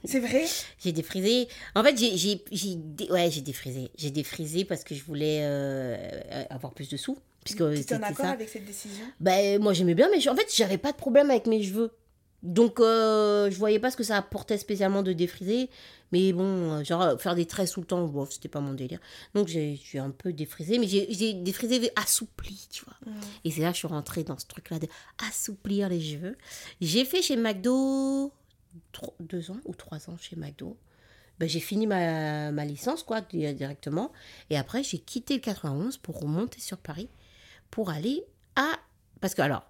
C'est vrai? J'ai défrisé. En fait, j'ai, j'ai, j'ai dé- ouais, j'ai défrisé. J'ai défrisé parce que je voulais euh, avoir plus de sous. Puisque Tu es en accord ça. avec cette décision? Ben, moi, j'aimais bien, mais je- en fait, j'avais pas de problème avec mes cheveux. Donc, euh, je voyais pas ce que ça apportait spécialement de défriser. Mais bon, euh, genre, euh, faire des traits tout le temps, bof, c'était pas mon délire. Donc, j'ai j'ai un peu défrisé, mais j'ai j'ai défrisé assoupli, tu vois. Mm. Et c'est là que je suis rentrée dans ce truc-là de assouplir les cheveux. J'ai fait chez McDo deux ans ou trois ans chez McDo. Ben, j'ai fini ma, ma licence, quoi, di- directement. Et après, j'ai quitté le 91 pour remonter sur Paris pour aller à. Parce que, alors,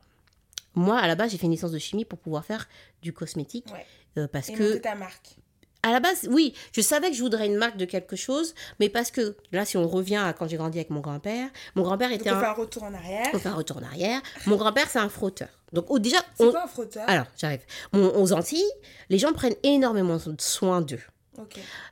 moi, à la base, j'ai fait une licence de chimie pour pouvoir faire du cosmétique. Ouais. euh, parce Et que ta marque. à la base, oui, je savais que je voudrais une marque de quelque chose, mais parce que là, si on revient à quand j'ai grandi avec mon grand-père, mon grand-père Donc était on un. fait un retour en arrière. On fait un retour en arrière. Mon grand-père, c'est un frotteur. Donc, au- déjà, C'est on- quoi un frotteur? Alors, j'arrive. Aux Antilles, les gens prennent énormément soin d'eux.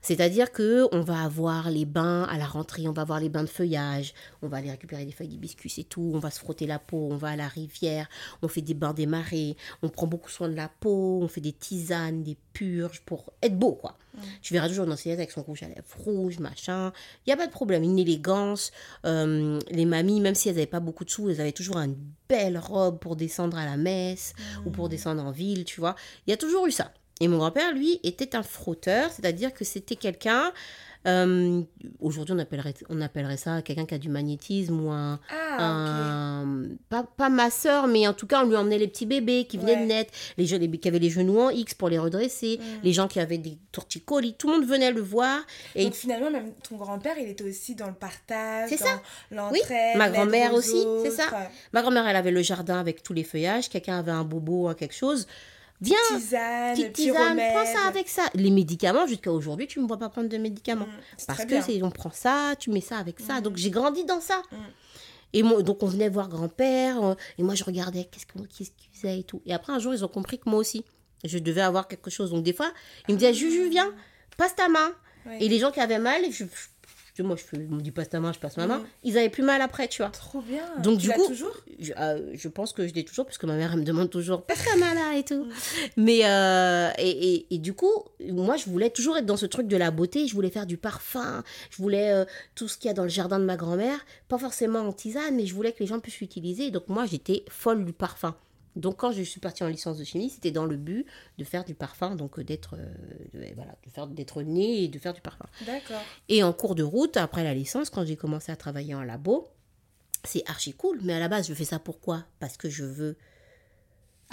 C'est-à-dire que on va avoir les bains à la rentrée, on va avoir les bains de feuillage, on va aller récupérer des feuilles d'hibiscus et tout, on va se frotter la peau, on va à la rivière, on fait des bains des marées, on prend beaucoup soin de la peau, on fait des tisanes, des purges pour être beau, quoi. Tu verras toujours dans ses avec son rouge à lèvres rouge, machin. Il n'y a pas de problème, une élégance. Euh, les mamies, même si elles n'avaient pas beaucoup de sous, elles avaient toujours une belle robe pour descendre à la messe ou pour descendre en ville, tu vois. Il y a toujours eu ça. Et mon grand-père, lui, était un frotteur, c'est-à-dire que c'était quelqu'un. euh, Aujourd'hui, on appellerait, on appellerait ça quelqu'un qui a du magnétisme ou un. Ah, un- pas, pas masseur, mais en tout cas, on lui emmenait les petits bébés qui venaient Ouais. de naître, les gens les- qui avaient les genoux en X pour les redresser, Mm. les gens qui avaient des torticolis, tout le monde venait le voir. Et Donc finalement, même ton grand-père, il était aussi dans le partage, C'est dans ça. l'entraide. ma grand-mère aussi, c'est ça. ma grand-mère, elle avait le jardin avec tous les feuillages, quelqu'un avait un bobo ou quelque chose. Viens, Tisane, petite petit tisane, prends ça avec ça. Les médicaments, jusqu'à aujourd'hui, tu ne me vois pas prendre de médicaments. Mm, Parce que c'est on prend ça, tu mets ça avec ça. Mm. Donc j'ai grandi dans ça. Mm. Et moi, donc on venait voir grand-père, euh, et moi je regardais qu'est-ce qu'on- qu'est-ce qu'il faisait et tout. Et après un jour, ils ont compris que moi aussi, je devais avoir quelque chose. Donc des fois, ils me disaient, Juju, viens, passe ta main. Et les gens qui avaient mal, je, je- moi je fais, on me dit passe ta main, je passe ma main. Mm. Ils avaient plus mal après, tu vois. Trop bien. Donc, tu du coup- toujours Je, euh, je pense que je l'ai toujours, parce que ma mère, elle me demande toujours, passe ta main là et tout. Mais, euh, et, et, et du coup, moi, je voulais toujours être dans ce truc de la beauté. Je voulais faire du parfum. Je voulais euh, tout ce qu'il y a dans le jardin de ma grand-mère. Pas forcément en tisane, mais je voulais que les gens puissent l'utiliser. Donc, moi, j'étais folle du parfum. Donc, quand je suis partie en licence de chimie, c'était dans le but de faire du parfum, donc euh, d'être euh, de- voilà, de faire d'être née et de faire du parfum. D'accord. Et en cours de route, après la licence, quand j'ai commencé à travailler en labo, c'est archi cool. Mais à la base, je fais ça pourquoi? Parce que je veux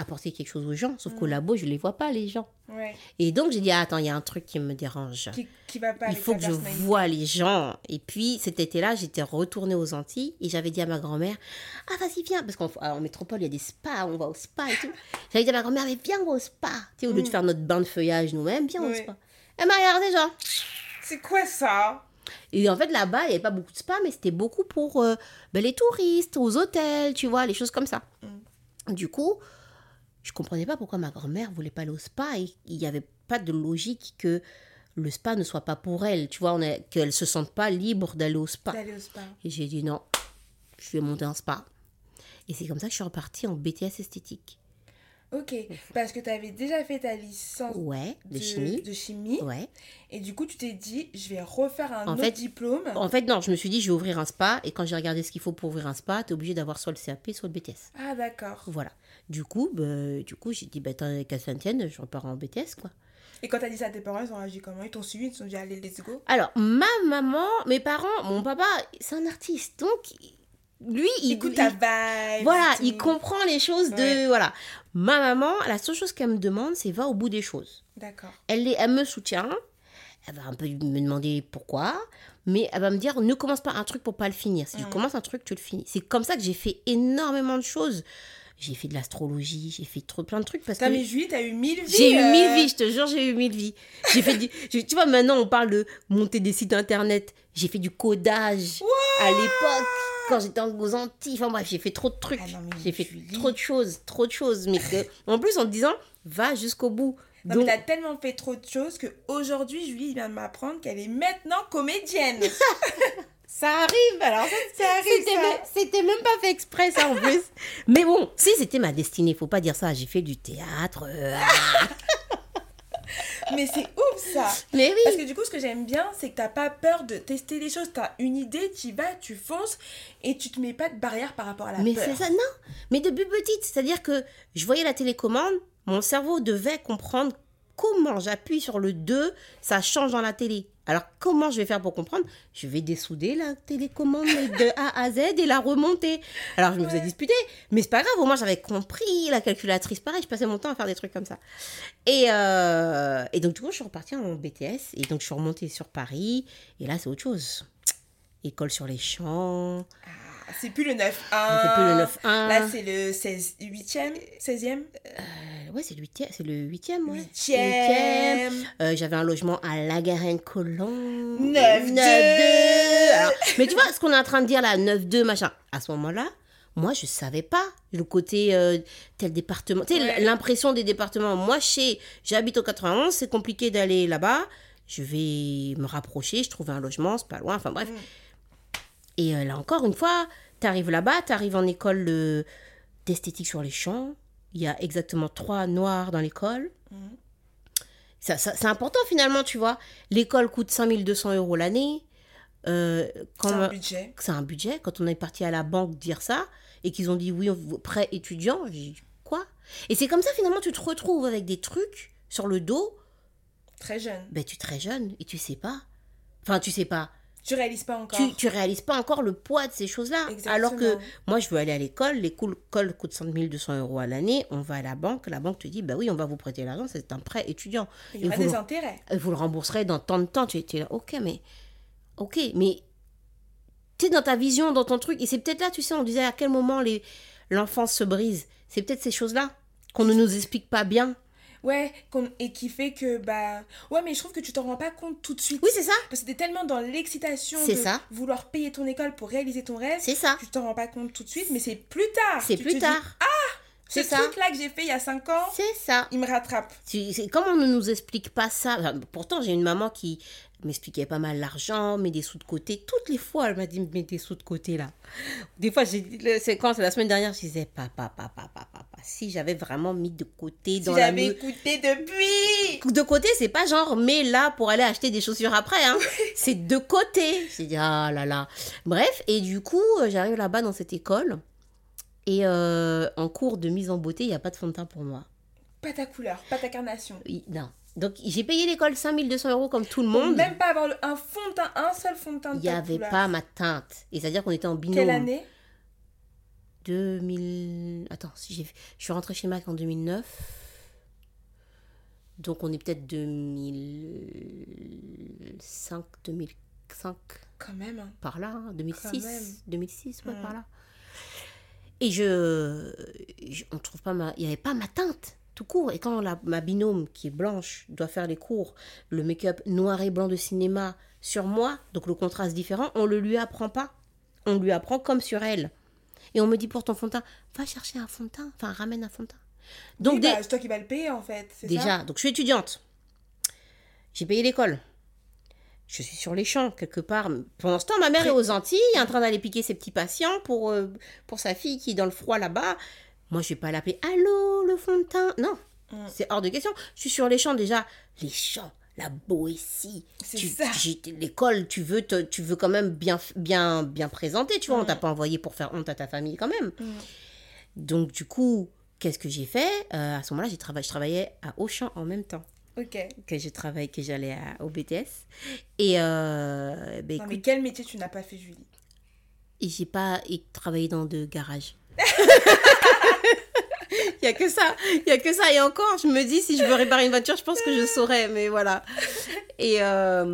apporter quelque chose aux gens. Sauf qu'au labo, je les vois pas, les gens. Ouais. Et donc, j'ai dit, ah, attends, il y a un truc qui me dérange. Qui, qui va pas Il faut que je vois les gens. Et puis, cet été-là, j'étais retournée aux Antilles et j'avais dit à ma grand-mère Ah, vas-y, viens. Parce qu'en en métropole, il y a des spas, on va au spa et tout. J'avais dit à ma grand-mère Mais viens, au spa. Tu sais, au lieu de faire notre bain de feuillage nous-mêmes, viens au spa. Elle m'a regardé, genre. C'est quoi ça? Et en fait, là-bas, il n'y avait pas beaucoup de spas, mais c'était beaucoup pour euh, ben, les touristes, aux hôtels, tu vois, les choses comme ça. Du coup, je comprenais pas pourquoi ma grand-mère voulait pas aller au spa et il n'y avait pas de logique que le spa ne soit pas pour elle, tu vois, qu'elle se sente pas libre d'aller au spa. D'aller au spa. Et j'ai dit non, je vais monter un spa. Et c'est comme ça que je suis repartie en BTS esthétique. Ok, parce que tu avais déjà fait ta licence Ouais, de, chimie. de chimie, Ouais. et du coup tu t'es dit je vais refaire un En autre fait- diplôme. En fait, non, je me suis dit, je vais ouvrir un spa. Et quand j'ai regardé ce qu'il faut pour ouvrir un spa, tu es obligé d'avoir soit le CAP, soit le BTS. Ah d'accord. Voilà. Du coup, bah, du coup j'ai dit, bah, tant qu'à ça ne tienne, je repars en BTS, quoi. Et quand t'as dit ça à tes parents, ils ont réagi comment? Ils t'ont suivi, ils te sont dit allez let's go. Alors, ma maman, mes parents, mon papa, c'est un artiste. Donc, lui, il, Écoute ta vibe. Voilà, tout. il comprend les choses de... Ouais. Voilà. Ma maman, la seule chose qu'elle me demande, c'est va au bout des choses. D'accord. Elle, elle me soutient. Elle va un peu me demander pourquoi. Mais elle va me dire, ne commence pas un truc pour pas le finir. Si tu Mhm. commences un truc, tu le finis. C'est comme ça que j'ai fait énormément de choses. J'ai fait de l'astrologie, j'ai fait trop, plein de trucs. Parce T'as que mais Julie, t'as eu mille vies. j'ai eu euh, mille vies, je te jure, j'ai eu mille vies. J'ai fait du... tu vois, maintenant, on parle de monter des sites internet. J'ai fait du codage à l'époque, quand j'étais en- aux Antilles. Enfin bref, j'ai fait trop de trucs. Ah j'ai fait Julie. trop de choses, trop de choses. Mais que- en plus, en te disant, va jusqu'au bout. Non, Donc, mais t'as tellement fait trop de choses que aujourd'hui Julie vient de m'apprendre qu'elle est maintenant comédienne. ça arrive, alors ça, Ça arrive, C'était même, pas fait exprès, ça, en plus. Mais bon, si c'était ma destinée, faut pas dire ça. J'ai fait du théâtre. euh, mais c'est ouf ça. Mais Parce oui. que du coup, ce que j'aime bien, c'est que t'as pas peur de tester les choses. T'as une idée, tu vas, tu fonces et tu te mets pas de barrière par rapport à la Mais peur. c'est ça, non. Mais depuis petite, c'est-à-dire que je voyais la télécommande, mon cerveau devait comprendre comment j'appuie sur le 2, ça change dans la télé. Alors, comment je vais faire pour comprendre? Je vais dessouder la télécommande de A à Z et la remonter. Alors, je me faisais disputer, mais c'est pas grave, au moins j'avais compris la calculatrice. Pareil, je passais mon temps à faire des trucs comme ça. Et, euh, et donc, du coup, je suis repartie en BTS, et donc je suis remontée sur Paris, et là, c'est autre chose. École sur les champs, Ah, c'est plus le 9-1. c'est plus le 9-1. Là, c'est le 16... 8e 16e Euh, ouais, c'est le huitième. C'est le huitième, ouais. 8e. Euh, J'avais un logement à La Garenne-Colomb. 9-2. 9-2. Alors, Mais tu vois, ce qu'on est en train de dire là, 9-2, machin. À ce moment-là, moi, je savais pas le côté euh, tel département. Tu sais, Ouais. l'impression des départements. Moi, chez, j'habite au 91, c'est compliqué d'aller là-bas. Je vais me rapprocher, je trouve un logement, c'est pas loin. Enfin bref. Mm. Et euh, là encore, une fois, tu arrives là-bas, tu arrives en école euh, d'esthétique sur les champs. Il y a exactement trois noirs dans l'école. Mhm. Ça, ça- c'est important finalement, tu vois. L'école coûte 5200 euros l'année. Euh, quand C'est un budget. c'est un budget. Quand on est parti à la banque dire ça et qu'ils ont dit oui, on prêt étudiant, j'ai dit quoi? Et c'est comme ça finalement tu te retrouves avec des trucs sur le dos. Très jeune. Ben tu es très jeune et tu sais pas. Enfin, tu sais pas. Tu réalises pas encore. Tu, tu réalises pas encore le poids de ces choses-là. Alors que moi, je veux aller à l'école, l'école coûte 5200 euros à l'année, on va à la banque, la banque te dit, bah oui, on va vous prêter l'argent, c'est un prêt étudiant. Il y aura des le- intérêts. Vous le rembourserez dans tant de temps. Tu es là, ok, mais. Ok, mais. Tu es dans ta vision, dans ton truc. Et c'est peut-être là, tu sais, on disait à quel moment les l'enfance se brise. C'est peut-être ces choses-là qu'on ne nous explique pas bien. Ouais, et qui fait que, bah... Ouais, mais je trouve que tu t'en rends pas compte tout de suite. Oui, c'est ça. Parce que t'es tellement dans l'excitation C'est de ça. vouloir payer ton école pour réaliser ton rêve, C'est ça. tu t'en rends pas compte tout de suite, mais c'est plus tard. C'est plus dis, tard. ce c'est ça. truc-là que j'ai fait il y a 5 ans, C'est ça. il me rattrape. C'est- Comme on ne nous explique pas ça, enfin, pourtant j'ai une maman qui m'expliquait pas mal l'argent, met des sous de côté. Toutes les fois, elle m'a dit mets des sous de côté là. Des fois, j'ai c'est quand c'est la semaine dernière, je disais papa, papa, papa, papa. Si j'avais vraiment mis de côté Si dans la j'avais écouté depuis de côté, c'est pas genre mais là pour aller acheter des chaussures après, hein. c'est de côté. J'ai dit ah là là. Bref, et du coup, euh, j'arrive là-bas dans cette école et euh, en cours de mise en beauté, il n'y a pas de fond de teint pour moi. Pas ta couleur, pas ta carnation. Oui, Non. Donc j'ai payé l'école 5200 euros comme tout le monde. Même pas avoir un fond de teint, un seul fond de teint Il n'y avait couleur. pas ma teinte. Et c'est-à-dire qu'on était en binôme. Quelle année? 2000. Attends, si j'ai... je suis rentrée chez Mac en 2009. Donc on est peut-être 2005, 2005, Quand même. hein. par là, hein, Quand 2006, même. 2006, ouais, par là. Et je, je- on trouve pas ma, il y avait pas ma teinte tout court. Et quand la, ma binôme qui est blanche doit faire les cours, le make-up noir et blanc de cinéma sur moi, donc le contraste différent, on le lui apprend pas. On lui apprend comme sur elle. Et on me dit pour ton fond de teint, va chercher un fond de teint, enfin ramène un fond de teint. Donc Oui, bah, c'est toi qui vas le payer en fait. c'est ça Déjà, donc je suis étudiante. J'ai payé l'école. Je suis sur les champs, quelque part. Pendant ce temps, ma mère est aux Antilles, en train d'aller piquer ses petits patients pour, euh, pour sa fille qui est dans le froid là-bas. Moi, je vais pas l'appeler Allô, le fond de teint? Non, Mm. c'est hors de question. Je suis sur les champs déjà. Les champs, la Boétie. C'est ça. L'école, tu veux, te- tu veux quand même bien, bien, bien présenter, tu vois. On t'a pas envoyé pour faire honte à ta famille quand même. Donc, du coup, qu'est-ce que j'ai fait? Euh, À ce moment-là, j'ai trava- je travaillais à Auchan en même temps Ok. que je travaille, que j'allais au BTS. Et euh, ben, Non, mais quel métier tu n'as pas fait, Julie? Et j'ai pas et travaillé dans de garages. Il y a que ça, il y a que ça. Et encore, je me dis, si je veux réparer une voiture, je pense que je saurais, mais voilà. Et, euh,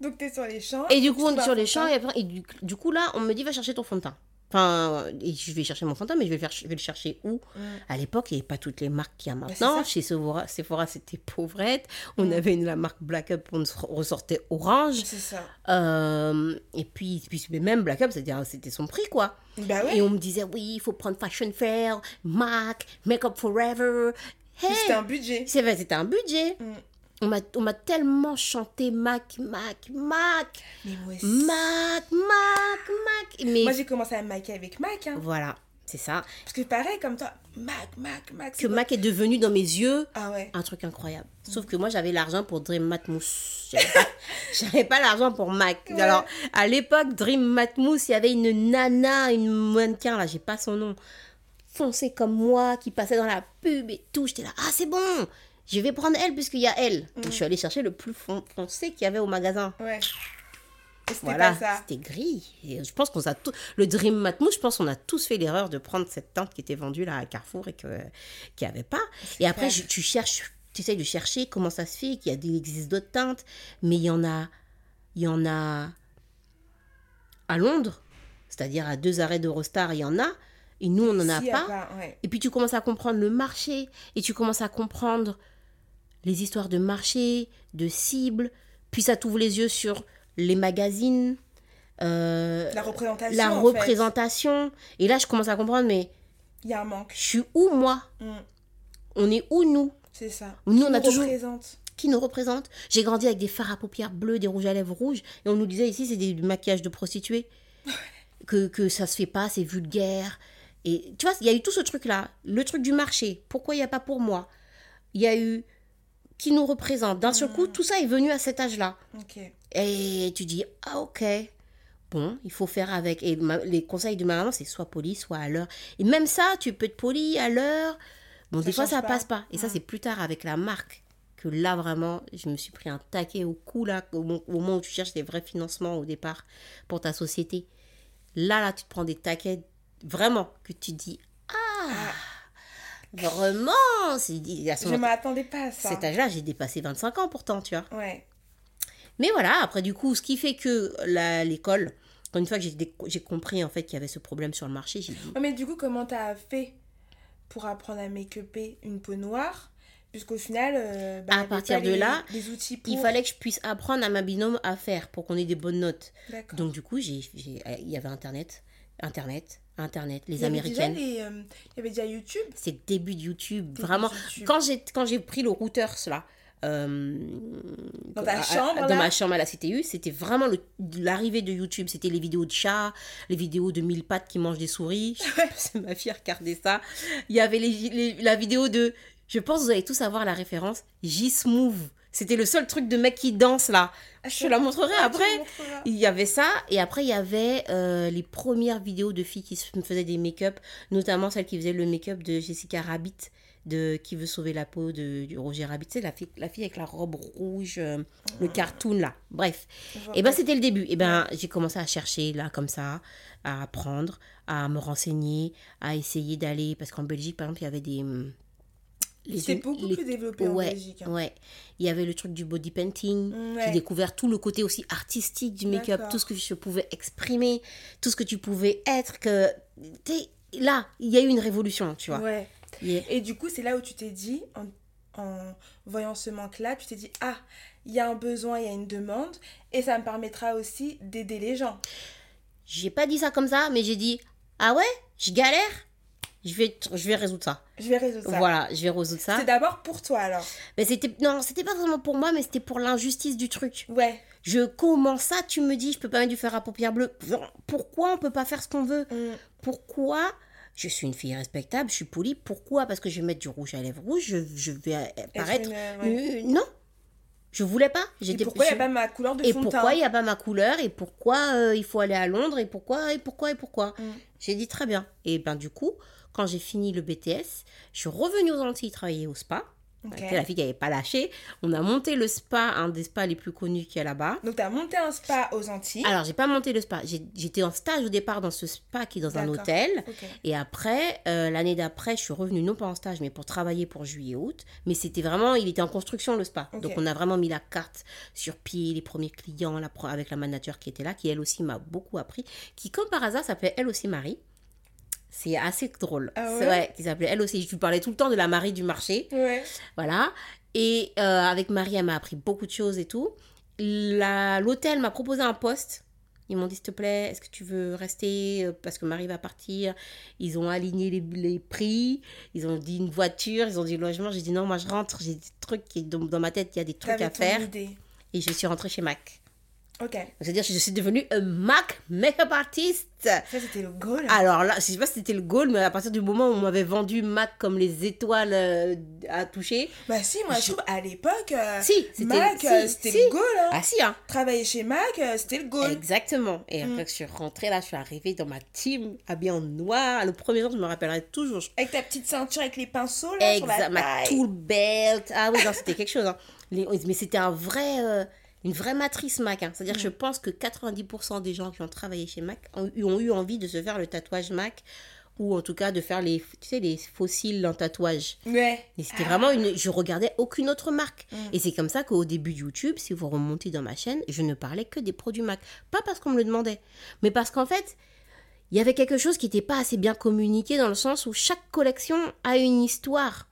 Donc, t'es sur les champs. et du coup, on est sur les champs, de et, après- et du, du coup, là, on me dit, va chercher ton fond de teint. Enfin, je vais chercher mon teint, mais je vais, le faire, je vais le chercher où? Mm. À l'époque, il n'y avait pas toutes les marques qu'il y a c'est maintenant. Chez Sephora, Sephora c'était pauvrette. On Mm. avait une, la marque Black Up, on ressortait orange. C'est ça. Euh, et puis, même Black Up, c'est-à-dire, c'était son prix, quoi. Bah. Et on me disait, oui, il faut prendre Fashion Fair, MAC, Make Up Forever. Hey, C'était un budget. c'est vrai, c'était un budget. Mm. On m'a- tellement chanté Mac, Mac, Mac, Mais moi aussi. Mac, Mac, Mac. Mais Moi, j'ai commencé à me maquiller avec Mac. Hein. voilà, c'est ça. Parce que pareil, comme toi, Mac, Mac, Mac. Que Mac est devenu dans mes yeux Ah ouais. un truc incroyable. Sauf que moi, j'avais l'argent pour Dream Matmousse. J'avais pas, pas l'argent pour Mac. Ouais. Alors, à l'époque, Dream Matmousse, il y avait une nana, une mannequin, là, j'ai pas son nom, foncée comme moi, qui passait dans la pub et tout. J'étais là, ah, c'est bon, je vais prendre elle puisqu'il y a elle. Mm. Je suis allée chercher le plus fon- foncé qu'il y avait au magasin. Ouais. Et c'était Voilà, pas ça. c'était gris. Et je pense qu'on a tout. Le Dream Matmousse, je pense qu'on a tous fait l'erreur de prendre cette teinte qui était vendue là à Carrefour et que qu'il n'y avait pas. Et après, je- tu cherches, tu essayes de chercher comment ça se fait qu'il y a des, il existe d'autres teintes, mais il y en a, il y en a à Londres, c'est-à-dire à deux arrêts d'Eurostar, il y en a. Et nous, on n'en a pas. ouais. Et puis tu commences à comprendre le marché et tu commences à comprendre les histoires de marché, de cibles. Puis ça t'ouvre les yeux sur les magazines, euh, La représentation. la fait. représentation. Et là, je commence à comprendre, mais Il y a un manque. je suis où moi? Mm. On est où nous? C'est ça. Nous, on Qui a nous toujours- représente? Qui nous représente? J'ai grandi avec des fards à paupières bleues, des rouges à lèvres rouges. Et on nous disait ici, c'est des maquillages de prostituées. que, que ça se fait pas, c'est vulgaire. Et tu vois, il y a eu tout ce truc-là. Le truc du marché. Pourquoi il n'y a pas pour moi? Il y a eu qui nous représente. D'un seul coup, tout ça est venu à cet âge-là. Et tu dis, ah ok, bon, il faut faire avec. Et ma- les conseils de ma maman, c'est soit poli, soit à l'heure. Et même ça, tu peux être poli à l'heure. Bon, Ça des fois, ça pas. passe pas. Et ça, c'est plus tard avec la marque que là, vraiment, je me suis pris un taquet au cou, là, au, mo- au moment où tu cherches des vrais financements au départ pour ta société. Là, là, tu te prends des taquets, vraiment, que tu dis, ah, vraiment, c'est à ce Je m'attendais pas à ça. cet âge-là, j'ai dépassé 25 ans pourtant, tu vois. Ouais. Mais voilà, après du coup, ce qui fait que l'école, une fois que j'ai compris en fait qu'il y avait ce problème sur le marché, j'ai dit Ouais, mais du coup, comment t'as fait pour apprendre à make-upper une peau noire? Puisqu'au final, euh, bah, À partir de les- là, les outils pour. il fallait que je puisse apprendre à ma binôme à faire pour qu'on ait des bonnes notes. Donc du coup, il y avait internet, internet, internet, les Il américaines. les, euh, il y avait déjà YouTube. C'est le début de YouTube, Début vraiment. YouTube. Quand j'ai quand j'ai pris le routeur là. euh, Dans ta à- à- chambre, Dans ma chambre à la CTU, c'était vraiment l'arrivée de YouTube. C'était les vidéos de chats, les vidéos de mille pattes qui mangent des souris. C'est ma fille regardait ça. Il y avait les, les- la vidéo de. Je pense que vous allez tous avoir la référence. J-Smooth. C'était le seul truc de mec qui danse là. Ah, Je te la montrerai Ah, après. Il y avait ça, et après il y avait euh, les premières vidéos de filles qui se faisaient des make-up, notamment celle qui faisait le make-up de Jessica Rabbit, de Qui veut sauver la peau de, du Roger Rabbit. Tu sais, la fille, la fille avec la robe rouge, euh, le cartoon là. Bref. Et ben c'était le début. Et ben j'ai commencé à chercher là comme ça, à apprendre, à me renseigner, à essayer d'aller. Parce qu'en Belgique, par exemple, il y avait des. C'est beaucoup les- plus développé en Belgique. hein. Ouais. Il y avait le truc du body painting. Ouais. J'ai découvert tout le côté aussi artistique du make-up, tout ce que je pouvais exprimer, tout ce que tu pouvais être. Que là, il y a eu une révolution, tu vois. Ouais. Et du coup, c'est là où tu t'es dit, en, en voyant ce manque-là, tu t'es dit, ah, il y a un besoin, il y a une demande, et ça me permettra aussi d'aider les gens. J'ai pas dit ça comme ça, mais j'ai dit ah ouais, je galère, je vais, je vais résoudre ça. Je vais résoudre ça. Voilà, je vais résoudre ça. C'est d'abord pour toi alors. Mais c'était non, c'était pas vraiment pour moi, mais c'était pour l'injustice du truc. Ouais. Je comment ça tu me dis je peux pas mettre du fer à paupières bleues? Pourquoi on peut pas faire ce qu'on veut? Mm. Pourquoi? Je suis une fille respectable, je suis polie. Pourquoi? Parce que je vais mettre du rouge à lèvres rouge, je, je vais paraître. euh, ouais. Non, je voulais pas. Et pourquoi il n'y a pas ma couleur de et fond pourquoi il n'y a pas ma couleur? Et pourquoi euh, il faut aller à Londres? Et pourquoi et pourquoi et pourquoi? Mm. J'ai dit très bien. Et ben du coup, quand j'ai fini le BTS, je suis revenue aux Antilles travailler au spa. Ok. C'était la fille qui n'avait pas lâché. On a monté le spa, un des spas les plus connus qu'il y a là-bas. Donc, tu as monté un spa aux Antilles. Alors, j'ai pas monté le spa. J'étais en stage au départ dans ce spa qui est dans un hôtel. Et après, euh, l'année d'après, je suis revenue non pas en stage, mais pour travailler pour juillet-août. Mais c'était vraiment, il était en construction le spa. Donc on a vraiment mis la carte sur pied, les premiers clients, la, avec la manager qui était là, qui elle aussi m'a beaucoup appris, qui comme par hasard s'appelait elle aussi Marie. C'est assez drôle. Ah C'est vrai, qui s'appelait elle aussi. Je lui parlais tout le temps de la Marie du marché. Ouais. Voilà. Et euh, avec Marie, elle m'a appris beaucoup de choses et tout. L'hôtel m'a proposé un poste. Ils m'ont dit, s'il te plaît, est-ce que tu veux rester euh, parce que Marie va partir? Ils ont aligné les, les prix. Ils ont dit une voiture. Ils ont dit logement. J'ai dit non, moi je rentre. J'ai des trucs qui, dans, dans ma tête, il y a des trucs à faire. idée. Et je suis rentrée chez Mac. Ok. C'est-à-dire que je suis devenue un Mac make-up artist. Ça, c'était le goal. Alors là, je sais pas si c'était le goal, mais à partir du moment où on m'avait vendu Mac comme les étoiles euh, à toucher, Bah si, moi je Je- trouve à l'époque, euh, si, c'était Mac, si, euh, c'était si. le goal. Hein. Ah si, hein. Travailler chez Mac, c'était le goal. Exactement. Et après Mm. que je suis rentrée là, je suis arrivée dans ma team, habillée en noir. Le premier jour, je me rappellerai toujours. Avec ta petite ceinture avec les pinceaux là sur la Exact, ma taille. tool belt. Ah oui, non, c'était quelque chose. hein. Les- mais c'était un vrai, une vraie matrice Mac. hein. C'est-à-dire que je pense que 90% des gens qui ont travaillé chez Mac ont, eu- ont eu envie de se faire le tatouage Mac ou en tout cas de faire les, tu sais, les fossiles en tatouage. Ouais. Et c'était vraiment une. Je regardais aucune autre marque. Mm. Et c'est comme ça qu'au début YouTube, si vous remontez dans ma chaîne, je ne parlais que des produits Mac. Pas parce qu'on me le demandait, mais parce qu'en fait, il y avait quelque chose qui n'était pas assez bien communiqué dans le sens où chaque collection a une histoire.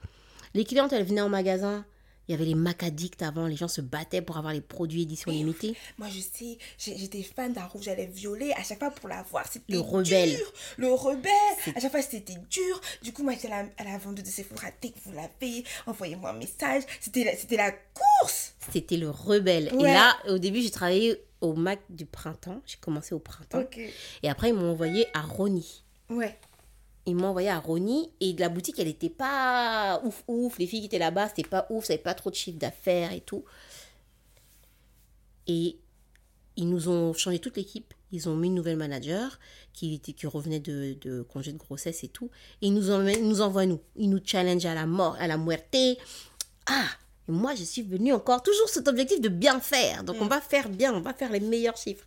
Les clientes, elles venaient en magasin. Il y avait les Mac Addicts avant, les gens se battaient pour avoir les produits édition limitée. Moi je sais, j'étais fan d'un rouge à lèvres violet. À chaque fois pour l'avoir, c'était Le rebelle. dur. Le rebelle. À chaque fois c'était dur. Du coup, moi j'étais à la, à la vendeuse de Sephora. Dès que vous l'avez, envoyez-moi un message. C'était la, c'était la course. C'était le rebelle. Et là, au début, j'ai travaillé au Mac du printemps. J'ai commencé au printemps. Et après, ils m'ont envoyé à Rony. Ouais. Ils m'ont envoyé à Rony. Et de la boutique elle était pas ouf ouf. Les filles qui étaient là-bas c'était pas ouf. Ça avait pas trop de chiffre d'affaires et tout. Et ils nous ont changé toute l'équipe. Ils ont mis une nouvelle manager qui était qui revenait de, de congé de grossesse et tout. Et ils nous ils nous envoient nous. Ils nous challenge à la mort à la muerte. Ah! Et moi je suis venue encore. Toujours cet objectif de bien faire. Donc on va faire bien. On va faire les meilleurs chiffres.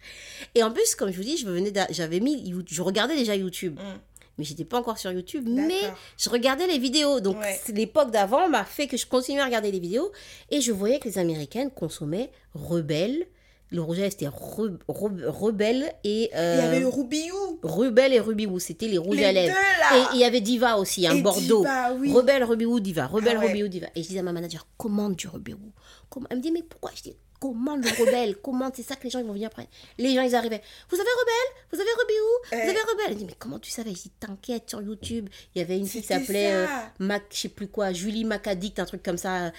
Et en plus comme je vous dis je venais j'avais mis je regardais déjà YouTube. Mm. Mais j'étais pas encore sur YouTube, mais je regardais les vidéos. Donc Ouais. l'époque d'avant m'a fait que je continuais à regarder les vidéos et je voyais que les Américaines consommaient Rebelle. Le rouge à lèvres, c'était Re- Re- Rebelle et Il y avait euh, le Rubiou. Rebelle et Ruby Woo, c'était les rouges Les à deux lèvres. là. Et il y avait Diva aussi, un Et Bordeaux. Diva, oui. Rebelle, Ruby Woo, Diva. Rebelle, Ah ouais. Ruby Woo, Diva. Et je disais à ma manager, commande du. Comm- Elle me dit, mais pourquoi? Je dis, commande le Rebelle, commande, c'est ça que les gens ils vont venir après. Les gens, ils arrivaient, vous avez Rebelle? Vous avez Ruby Woo Vous Euh. avez Rebelle? Elle dit, mais comment tu savais? Je dis, t'inquiète, sur YouTube, il y avait une fille qui s'appelait euh. Mac, je sais plus quoi, Julie Macadict, un truc comme ça.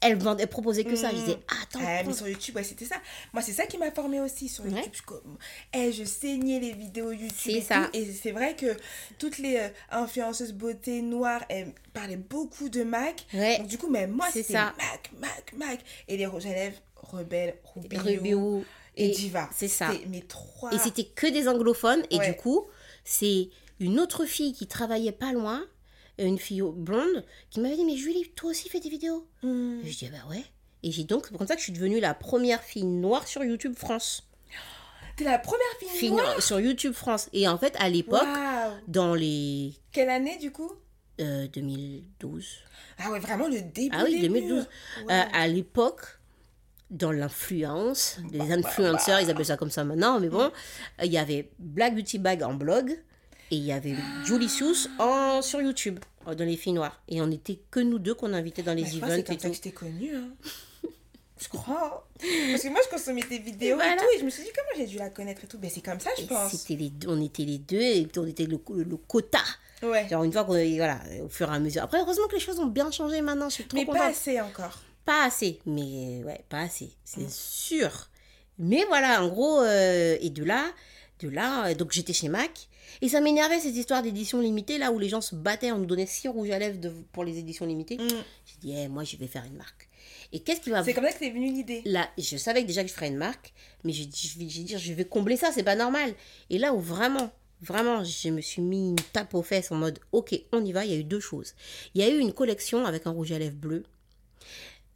Elle, vendait, elle proposait que ça. Je Mm. disais, attends, Ah, mais sur YouTube, ouais, c'était ça. Moi, c'est ça qui m'a formé aussi sur Ouais. YouTube. Je, comme- eh, je saignais les vidéos YouTube. C'est et ça. tout. Et c'est vrai que toutes les euh, influenceuses beauté noires, elles parlaient beaucoup de MAC. Ouais. Donc, du coup, même moi, c'était. MAC, MAC, MAC. Et les rouges à lèvres, Rebelle, Rubio, Rubio et, Diva. C'est ça. Mes trois. Et c'était que des anglophones. Et Ouais. du coup, c'est une autre fille qui travaillait pas loin, une fille blonde, qui m'avait dit Mais Julie, toi aussi fais des vidéos Hmm. Et Je dis Bah ouais. Et j'ai donc, c'est comme ça que je suis devenue la première fille noire sur YouTube France. T'es la première fille, Fille noire. noire sur YouTube France. Et en fait, à l'époque, dans les Quelle année, du coup? Euh, 2012. Ah ouais, vraiment le début. Ah oui, début. 2012. Ouais. Euh, à l'époque, dans l'influence, les influenceurs, ils appellent ça comme ça maintenant, mais bon, euh, il y avait Black Beauty Bag en blog et il y avait Julie Seuss en, sur YouTube, dans les filles noires. Et on n'était que nous deux qu'on invitait dans les crois events c'est et comme ça tout. que je connue. Hein. je crois. Parce que moi, je consommais tes vidéos Et voilà. et tout. Et je me suis dit, comment j'ai dû la connaître et tout. Mais c'est comme ça, je Et pense. C'était les deux, on était les deux et on était le, le quota. Ouais. Genre une fois qu'on voilà, au fur et à mesure. Après, heureusement que les choses ont bien changé maintenant. Je suis trop Mais contente. pas assez encore. Pas assez, mais ouais, pas assez, c'est sûr. Mais voilà, en gros, euh, et de là, de là, euh, donc j'étais chez Mac, et ça m'énervait cette histoire d'édition limitée, là où les gens se battaient, on nous donnait six rouges à lèvres de- pour les éditions limitées. Mm. J'ai dit, eh, moi je vais faire une marque. Et qu'est-ce qui va... C'est comme ça que t'es venue l'idée. Là, je savais déjà que je ferais une marque, mais j'ai dit, je vais, je vais combler ça, c'est pas normal. Et là où vraiment, vraiment, je me suis mis une tape aux fesses en mode, ok, on y va, il y a eu deux choses. Il y a eu une collection avec un rouge à lèvres bleu,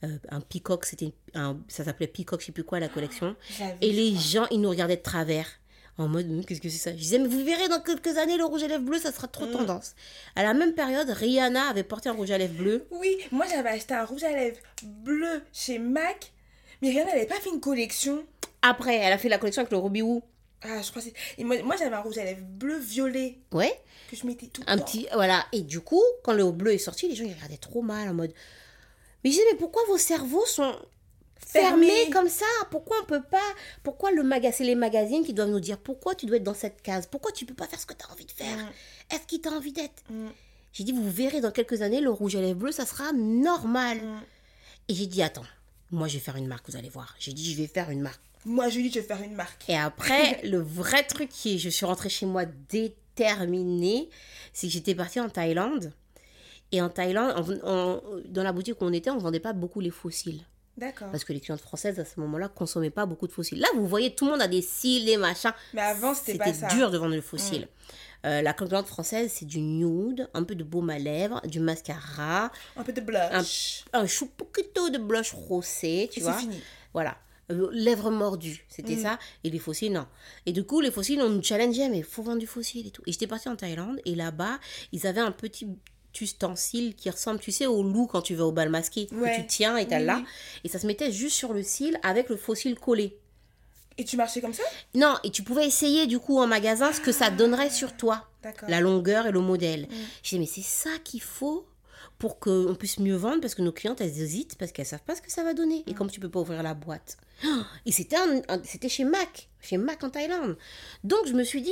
euh, un peacock, c'était un, ça s'appelait peacock, je sais plus quoi la collection. J'avais- Et les gens, ils nous regardaient de travers. En mode, qu'est-ce que c'est ça? Je disais, mais vous verrez dans quelques années, le rouge à lèvres bleu, ça sera trop tendance. À la même période, Rihanna avait porté un rouge à lèvres bleu. Oui, moi j'avais acheté un rouge à lèvres bleu chez MAC. Mais rien, elle avait pas fait une collection. Après, elle a fait la collection avec le Ruby Woo. Ah, je crois que c'est. Et moi, moi j'avais un rouge à lèvres bleu violet Ouais. que je mettais tout un temps. petit voilà et du coup quand le bleu est sorti les gens ils regardaient trop mal en mode mais je disais mais pourquoi vos cerveaux sont Fermés. comme ça pourquoi on peut pas pourquoi le maga c'est les magazines qui doivent nous dire pourquoi tu dois être dans cette case? Pourquoi tu peux pas faire ce que tu as envie de faire? Mm. est-ce qu'il t'a envie d'être? Mm. j'ai dit vous verrez dans quelques années le rouge à lèvres bleu ça sera normal Mm. et j'ai dit attends moi je vais faire une marque vous allez voir j'ai dit je vais faire une marque Moi, Julie, je vais faire une marque. et après, le vrai truc qui est, je suis rentrée chez moi déterminée, c'est que j'étais partie en Thaïlande. Et en Thaïlande, on- on- dans la boutique où on était, on ne vendait pas beaucoup les fossiles. D'accord. Parce que les clientes françaises, à ce moment-là, consommaient pas beaucoup de fossiles. Là, vous voyez, tout le monde a des cils, des machins. Mais avant, c'était pas ça. dur de vendre le fossile. Euh, la cliente française, c'est du nude, un peu de baume à lèvres, du mascara, Un peu de blush. un chou poquito de blush rosé, tu Et vois. c'est fini. Voilà. Euh, lèvres mordues, c'était Mm. ça. Et les fossiles, non. Et du coup, les fossiles, on nous challengeait, mais il faut vendre du fossile et tout. Et j'étais partie en Thaïlande, et là-bas, ils avaient un petit ustensile qui ressemble, tu sais, au loup quand tu vas au bal masqué, Ouais. que tu tiens et t'as Oui, là. oui. Et ça se mettait juste sur le cil avec le fossile collé. Et tu marchais comme ça? Non, et tu pouvais essayer du coup en magasin ce que ça donnerait sur toi, D'accord. la longueur et le modèle. Mm. J'ai dit, mais c'est ça qu'il faut pour qu'on puisse mieux vendre parce que nos clientes, elles hésitent parce qu'elles savent pas ce que ça va donner. Mm. Et comme tu peux pas ouvrir la boîte. Et c'était c'était chez Mac, chez Mac en Thaïlande. Donc je me suis dit,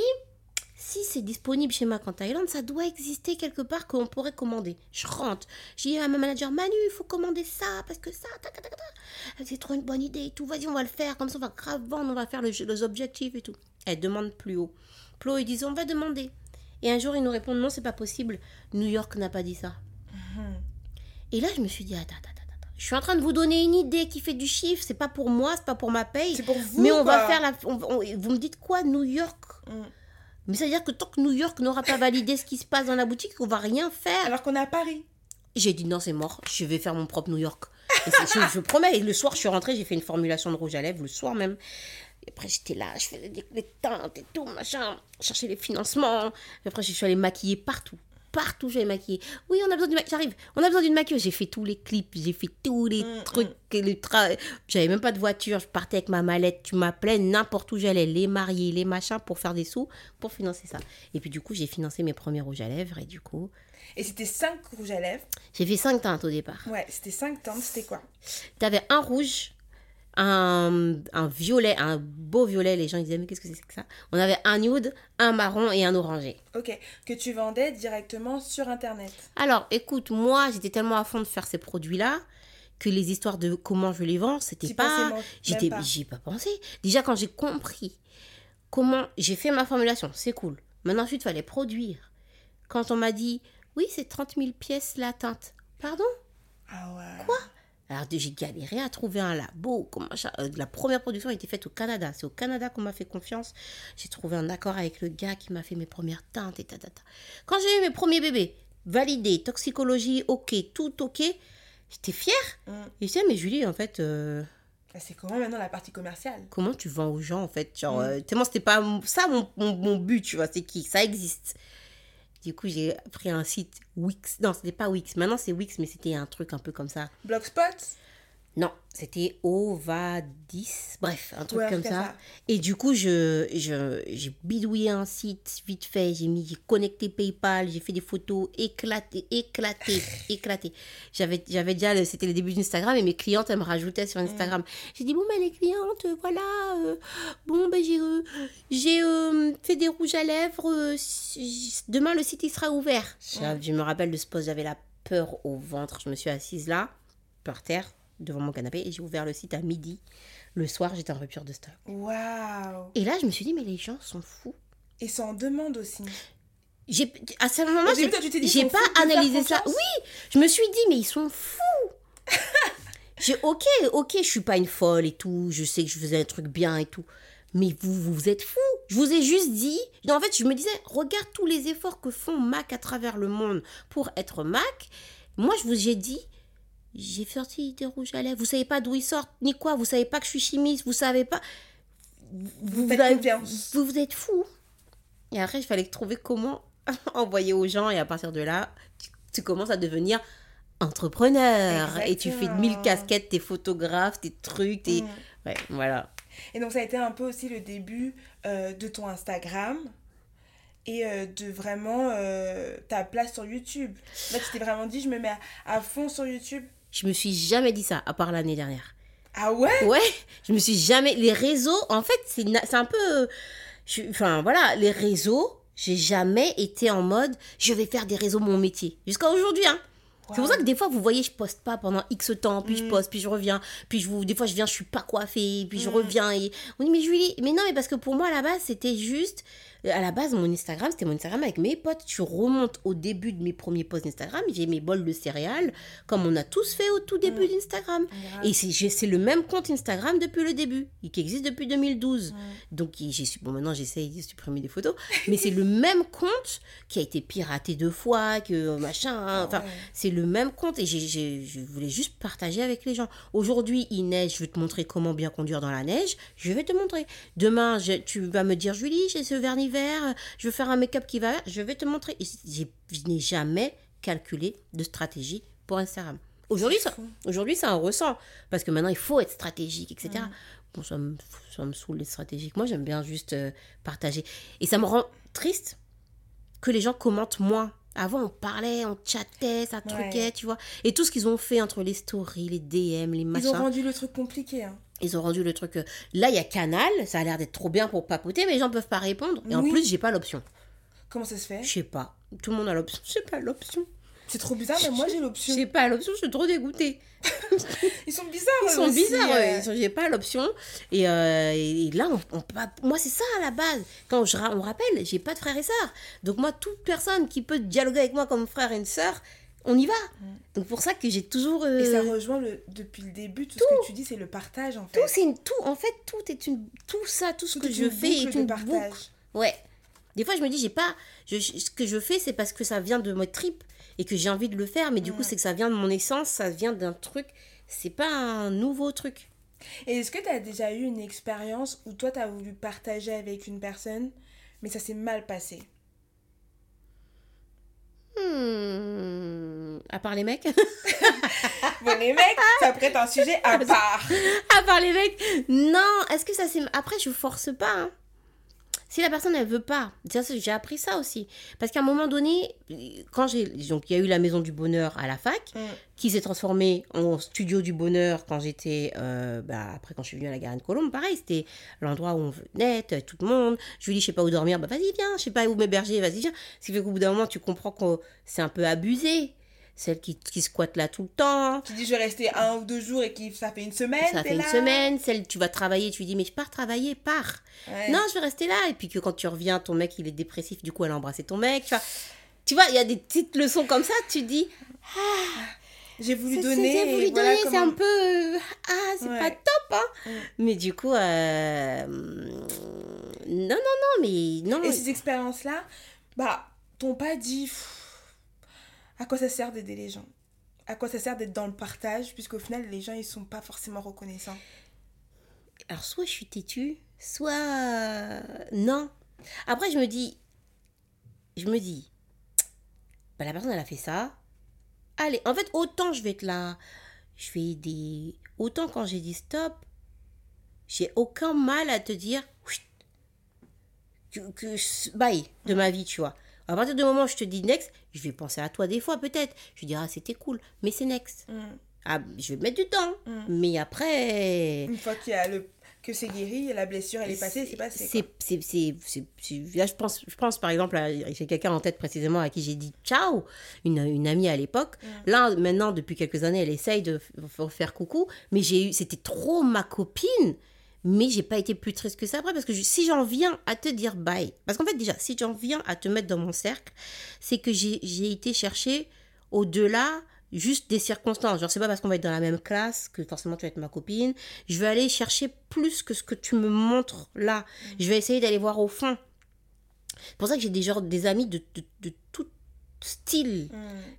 si c'est disponible chez Mac en Thaïlande, ça doit exister quelque part qu'on pourrait commander. Je rentre. J'ai dit à ma manager, Manu, il faut commander ça, parce que ça, c'est trop une bonne idée et tout. Vas-y, on va le faire. Comme ça, on va grave vendre, on va faire le- les objectifs et tout. Elle demande plus haut. Plus haut, ils disent, on va demander. Et un jour, ils nous répondent, non, c'est pas possible. New York n'a pas dit ça. Et là, je me suis dit, attends, attends. Je suis en train de vous donner une idée qui fait du chiffre. C'est pas pour moi, c'est pas pour ma paye. C'est pour vous. Mais on va quoi. faire la. on- on- vous me dites quoi, New York? Mm. Mais ça veut dire que tant que New York n'aura pas validé ce qui se passe dans la boutique, on va rien faire. Alors qu'on est à Paris. J'ai dit non, c'est mort, je vais faire mon propre New York. Et je, je promets, et le soir, je suis rentrée, j'ai fait une formulation de rouge à lèvres le soir même. Et après, j'étais là, je faisais des, les teintes et tout, machin, chercher les financements. Et après, je suis allée maquiller partout. Partout, j'allais maquiller. Oui, on a besoin d'une maquilleuse. J'arrive. On a besoin d'une maquilleuse. J'ai fait tous les clips, j'ai fait tous les Mm, trucs. et Les tra... J'avais même pas de voiture. Je partais avec ma mallette. Tu m'appelais n'importe où j'allais. Les mariés, les machins pour faire des sous, pour financer ça. Et puis, du coup, j'ai financé mes premiers rouges à lèvres. Et du coup, Et c'était 5 rouges à lèvres. j'ai fait cinq teintes au départ. Ouais, c'était 5 teintes. C'était quoi? T'avais un rouge, un, un violet, un beau violet. Les gens ils disaient, mais qu'est-ce que c'est que ça? On avait un nude, un marron et un orangé. Ok. Que tu vendais directement sur Internet. Alors, écoute, moi, j'étais tellement à fond de faire ces produits-là que les histoires de comment je les vends, c'était pas. J'étais, j'y ai pas pensé. Déjà, quand j'ai compris comment j'ai fait ma formulation, c'est cool. Maintenant, ensuite, il fallait produire. Quand on m'a dit, oui, c'est 30 000 pièces la teinte. Pardon? Ah ouais. Quoi? Alors, j'ai galéré à trouver un labo. Comment ça- euh, la première production a été faite au Canada. C'est au Canada qu'on m'a fait confiance. J'ai trouvé un accord avec le gars qui m'a fait mes premières teintes et tatata. Quand j'ai eu mes premiers bébés, validé, toxicologie, ok, tout ok, j'étais fière. Mm. Et je disais, mais Julie, en fait, euh, Ah, C'est comment maintenant la partie commerciale? comment tu vends aux gens, en fait? Genre, Mm. euh, tellement c'était pas ça mon, mon, mon but, tu vois, c'est qui? Ça existe. Du coup, j'ai pris un site Wix. Non, c'était pas Wix. Maintenant, c'est Wix, mais c'était un truc un peu comme ça. Blogspot? Non, c'était Ovadis. Bref, un truc Ouais, comme ça. Et du coup, je, je, j'ai bidouillé un site vite fait. J'ai mis, j'ai connecté PayPal. J'ai fait des photos éclatées, éclatées, éclatées. J'avais, j'avais déjà, le- c'était le début d'Instagram et mes clientes, elles me rajoutaient sur Instagram. J'ai dit, bon, ben, les clientes, euh, voilà. euh, bon, ben, j'ai, euh, j'ai euh, fait des rouges à lèvres. demain, le site, il sera ouvert. Je, je me rappelle de ce post, j'avais la peur au ventre. Je me suis assise là, par terre, devant mon canapé, et j'ai ouvert le site à midi. Le soir, j'étais en rupture de stock. Waouh Et là, je me suis dit, mais les gens sont fous. Et ça en demande aussi. J'ai, à ce moment, j'ai, j'ai pas analysé ça. Oui, je me suis dit, mais ils sont fous. j'ai, ok, ok, je suis pas une folle et tout. Je sais que je faisais un truc bien et tout. Mais vous, vous êtes fous. Je vous ai juste dit. Non, en fait, je me disais, regarde tous les efforts que font Mac à travers le monde pour être Mac. Moi, je vous ai dit, j'ai sorti des rouges à lèvres. Vous savez pas d'où ils sortent ni quoi. Vous savez pas que je suis chimiste. Vous savez pas. Vous, avez- vous, vous êtes fous. Et après, il fallait trouver comment envoyer aux gens. Et à partir de là, tu, tu commences à devenir entrepreneur. Et tu fais mille casquettes, tes photographes, tes trucs, tes... Mm. Ouais, voilà. Et donc ça a été un peu aussi le début euh, de ton Instagram et euh, de vraiment euh, ta place sur YouTube. Là, tu t'es vraiment dit, je me mets à, à fond sur YouTube. Je me suis jamais dit ça, à part l'année dernière. Ah ouais? Ouais, je me suis jamais. Les réseaux, en fait, c'est na- un peu. je- Enfin, voilà, les réseaux, j'ai jamais été en mode je vais faire des réseaux mon métier. Jusqu'à aujourd'hui, hein. C'est pour ça que des fois, vous voyez, je poste pas pendant X temps, puis je Mm. poste, puis je reviens, puis je vous, des fois, je viens, je suis pas coiffée, puis je Mm. reviens et on dit mais Julie, mais non, mais parce que pour moi à la base, c'était juste, à la base, mon Instagram, c'était mon Instagram avec mes potes. Tu remontes au début de mes premiers posts Instagram, j'ai mes bols de céréales, comme on a tous fait au tout début Mm. d'Instagram. Grave. Et c'est le même compte Instagram depuis le début, qui existe depuis 2012. Mm. Donc j'ai bon maintenant j'essaye de supprimer des photos, mais c'est le même compte qui a été piraté deux fois, que euh, machin. hein. Enfin, Ah ouais. c'est le même compte et j'ai- j'ai- je voulais juste partager avec les gens. Aujourd'hui il neige, je vais te montrer comment bien conduire dans la neige. Je vais te montrer. Demain je- tu vas me dire Julie, j'ai ce vernis je veux faire un make-up qui va. Je vais te montrer. Et Je n'ai jamais calculé de stratégie pour Instagram. Aujourd'hui, ça, aujourd'hui, ça en ressent. Parce que maintenant, il faut être stratégique, etc. Bon, ça me, ça me saoule les stratégiques. Moi, j'aime bien juste euh, partager. Et ça me rend triste que les gens commentent moins. Avant, on parlait, on chattait, ça truquait, Ouais. tu vois. Et tout ce qu'ils ont fait entre les stories, les DM, les Ils machins, ont rendu le truc compliqué. Hein. Ils ont rendu le truc. euh, Là, il y a Canal, ça a l'air d'être trop bien pour papoter, mais les gens peuvent pas répondre. Et en Oui. plus, j'ai pas l'option. Comment ça se fait? Je sais pas. Tout le monde a l'option. J'ai pas l'option. C'est trop bizarre, mais moi j'ai l'option. J'ai pas l'option, je suis trop dégoûtée. Ils sont bizarres. Ils sont aussi, bizarres, euh. ouais. J'ai pas l'option. Et, euh, et- là, on, on moi, c'est ça à la base. Quand je, on rappelle, j'ai pas de frères et sœurs. Donc, moi, toute personne qui peut dialoguer avec moi comme frère et une sœur, on y va. Donc, pour ça que j'ai toujours. euh, Et ça rejoint le, depuis le début, tout, ce que tu dis, c'est le partage en fait. tout, c'est une, tout. En fait, tout est une. Tout ça, tout ce Tout que je fais est une partage. boucle. Ouais. Des fois, je me dis, j'ai pas. je- ce que je fais, c'est parce que ça vient de mes tripes et que j'ai envie de le faire. Mais du coup, c'est que ça vient de mon essence, ça vient d'un truc. C'est pas un nouveau truc. Et est-ce que tu as déjà eu une expérience où toi, tu as voulu partager avec une personne, mais ça s'est mal passé? Hmm. À part les mecs? Bon, les mecs, ça prête un sujet à part. À part les mecs? Non Est-ce que ça c'est... Après, je force pas. hein. Si la personne, elle veut pas. J'ai appris ça aussi. Parce qu'à un moment donné, quand j'ai... Donc, il y a eu la Maison du Bonheur à la fac, Mm. qui s'est transformée en Studio du Bonheur quand j'étais... euh, bah, après, quand je suis venue à la Garenne Colombe, pareil, c'était l'endroit où on venait, tout le monde. Je lui dis, je sais pas où dormir, bah vas-y, viens. Je sais pas où m'héberger, vas-y, viens. Ce qui fait qu'au bout d'un moment, tu comprends que c'est un peu abusé. Celle qui, qui squatte là tout le temps. Tu dis je vais rester un ou deux jours et qui ça fait une semaine. Ça fait une semaine, celle tu vas travailler, tu lui dis mais je pars travailler, pars. Ouais. Non, je vais rester là. Et puis que quand tu reviens, ton mec il est dépressif, du coup elle a embrassé ton mec. Tu vois, tu vois, il y a des petites leçons comme ça, tu dis J'ai voulu donner. c'est voulu voilà donner, c'est un peu euh, ah c'est Ouais. pas top hein. Mm. Mais du coup euh, non non non mais non. Et ces expériences-là, bah, t'ont pas dit pff, à quoi ça sert d'aider les gens? À quoi ça sert d'être dans le partage Puisqu'au final, les gens, ils sont pas forcément reconnaissants? Alors, soit je suis têtue, soit euh, non. Après, je me dis, je me dis, bah, la personne, elle a fait ça. Allez, en fait, autant je vais être là, je vais aider. Autant quand j'ai dit stop, j'ai aucun mal à te dire, que, que bye de ma vie, tu vois. À partir du moment où je te dis next, je vais penser à toi des fois, peut-être. Je vais dire, ah, c'était cool, mais c'est next. Mm. Ah, je vais mettre du temps. Mm. Mais après. Une fois qu'il y a le... que c'est guéri, la blessure, elle est passée, c'est passé. C'est, là, je pense, je pense par exemple, j'ai quelqu'un en tête précisément à qui j'ai dit ciao, une, une amie à l'époque. Mm. Là, maintenant, depuis quelques années, elle essaye de faire coucou, mais j'ai eu, c'était trop ma copine. Mais j'ai pas été plus triste que ça après parce que je- si j'en viens à te dire bye, parce qu'en fait déjà si j'en viens à te mettre dans mon cercle, c'est que j'ai, été chercher au-delà juste des circonstances. Genre c'est pas parce qu'on va être dans la même classe que forcément tu vas être ma copine. Je vais aller chercher plus que ce que tu me montres là. Je vais essayer d'aller voir au fond. C'est pour ça que j'ai des genres des amis de, de, de tout style Mm.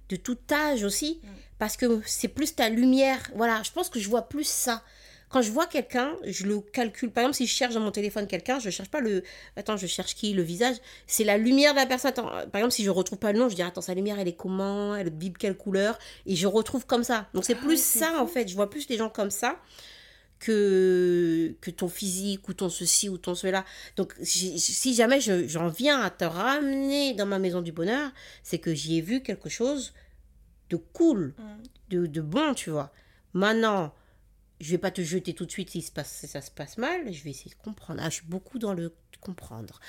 de tout âge aussi, Mm. parce que c'est plus ta lumière. Voilà, je pense que je vois plus ça. Quand je vois quelqu'un, je le calcule. Par exemple, si je cherche dans mon téléphone quelqu'un, je cherche pas le. Attends, je cherche qui Le visage. C'est la lumière de la personne. Attends, par exemple, si je retrouve pas le nom, je dis attends, sa lumière, elle est comment? Elle vibre quelle couleur? Et je retrouve comme ça. Donc c'est Ah, plus ça, en fait. Je vois plus les gens comme ça que, que ton physique ou ton ceci ou ton cela. Donc si jamais je- j'en viens à te ramener dans ma maison du bonheur, c'est que j'y ai vu quelque chose de cool, Mm. de, de bon, tu vois. Maintenant, je vais pas te jeter tout de suite si, se passe, si ça se passe mal, je vais essayer de comprendre. Ah, je suis beaucoup dans le comprendre.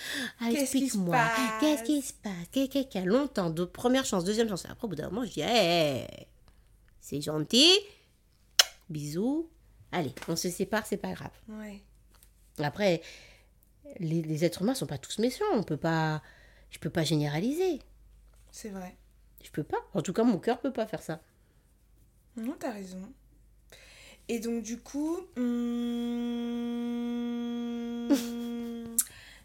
Ah, Qu'est-ce qui se explique-moi, passe qu'est-ce qui se passe? Qu'est-ce qu'il y a longtemps, de première chance, deuxième chance. Après, au bout d'un moment, je dis, Hey, c'est gentil, bisous. Allez, on se sépare, c'est pas grave. Ouais. Après, les, les êtres humains sont pas tous méchants. On peut pas, je peux pas généraliser. C'est vrai. Je peux pas. En tout cas, mon cœur peut pas faire ça. Non, t'as raison. Et donc, du coup, hum,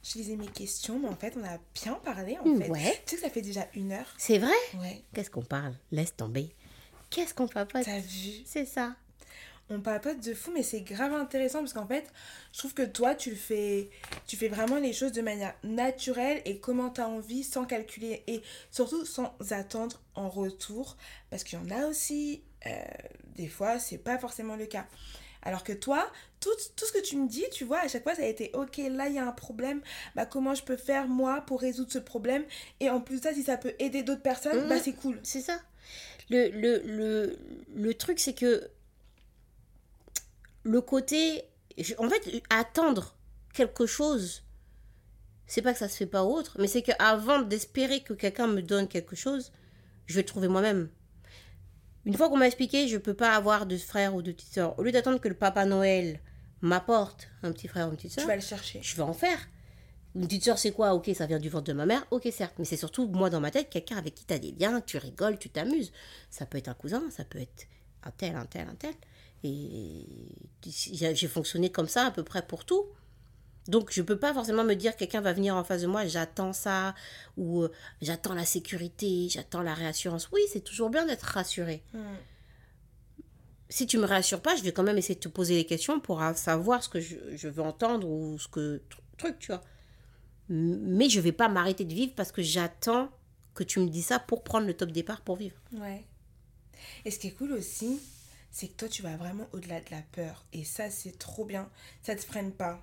je lisais mes questions, mais en fait, on a bien parlé, en fait. Ouais. Tu sais que ça fait déjà une heure C'est vrai? Ouais. Qu'est-ce qu'on parle? Laisse tomber. Qu'est-ce qu'on papote? T'as vu? C'est ça. On papote de fou, mais c'est grave intéressant parce qu'en fait, je trouve que toi, tu le fais, tu fais vraiment les choses de manière naturelle et comment t'as envie, sans calculer et surtout sans attendre en retour, parce qu'il y en a aussi, euh, des fois, c'est pas forcément le cas. Alors que toi, tout, tout ce que tu me dis, tu vois, à chaque fois, ça a été ok, là, il y a un problème, bah comment je peux faire moi pour résoudre ce problème? Et en plus de ça, si ça peut aider d'autres personnes, bah c'est cool. C'est ça. Le, le, le, le truc, c'est que le côté. En fait, attendre quelque chose, c'est pas que ça se fait pas autre, mais c'est qu'avant d'espérer que quelqu'un me donne quelque chose, je vais le trouver moi-même. Une fois qu'on m'a expliqué, je peux pas avoir de frère ou de petite soeur. Au lieu d'attendre que le Papa Noël m'apporte un petit frère ou une petite Tu soeur, vas le chercher. je vais en faire. Une petite soeur, c'est quoi? Ok, ça vient du ventre de ma mère. Ok, certes. Mais c'est surtout, moi, dans ma tête, quelqu'un avec qui tu as des liens, tu rigoles, tu t'amuses. Ça peut être un cousin, ça peut être un tel, un tel, un tel. Et j'ai fonctionné comme ça à peu près pour tout. Donc, je peux pas forcément me dire quelqu'un va venir en face de moi, j'attends ça, ou euh, j'attends la sécurité, j'attends la réassurance. Oui, c'est toujours bien d'être rassuré. Hmm. Si tu me rassures pas, je vais quand même essayer de te poser des questions pour euh, savoir ce que je, je veux entendre ou ce que tr- truc, tu vois. Mais je vais pas m'arrêter de vivre parce que j'attends que tu me dis ça pour prendre le top départ pour vivre. Ouais. Et ce qui est cool aussi, c'est que toi, tu vas vraiment au-delà de la peur. Et ça, c'est trop bien. Ça te freine pas.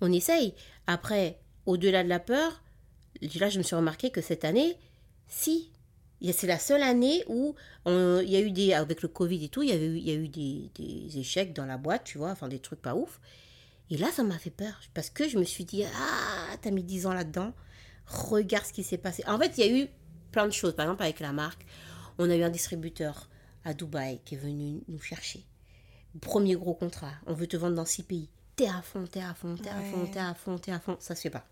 On essaye. Après, au-delà de la peur, là, je me suis remarqué que cette année, si. C'est la seule année où il y a eu des. Avec le Covid et tout, il y, avait, eu- il y a eu des, des échecs dans la boîte, tu vois, enfin des trucs pas ouf. Et là, ça m'a fait peur. Parce que je me suis dit, ah, t'as mis 10 ans là-dedans. Regarde ce qui s'est passé. En fait, il y a eu plein de choses. Par exemple, avec la marque, On a eu un distributeur à Dubaï qui est venu nous chercher. Premier gros contrat. On veut te vendre dans six pays. T'es à fond, t'es à fond, t'es à fond, t'es à fond, t'es à fond. Ça se fait pas.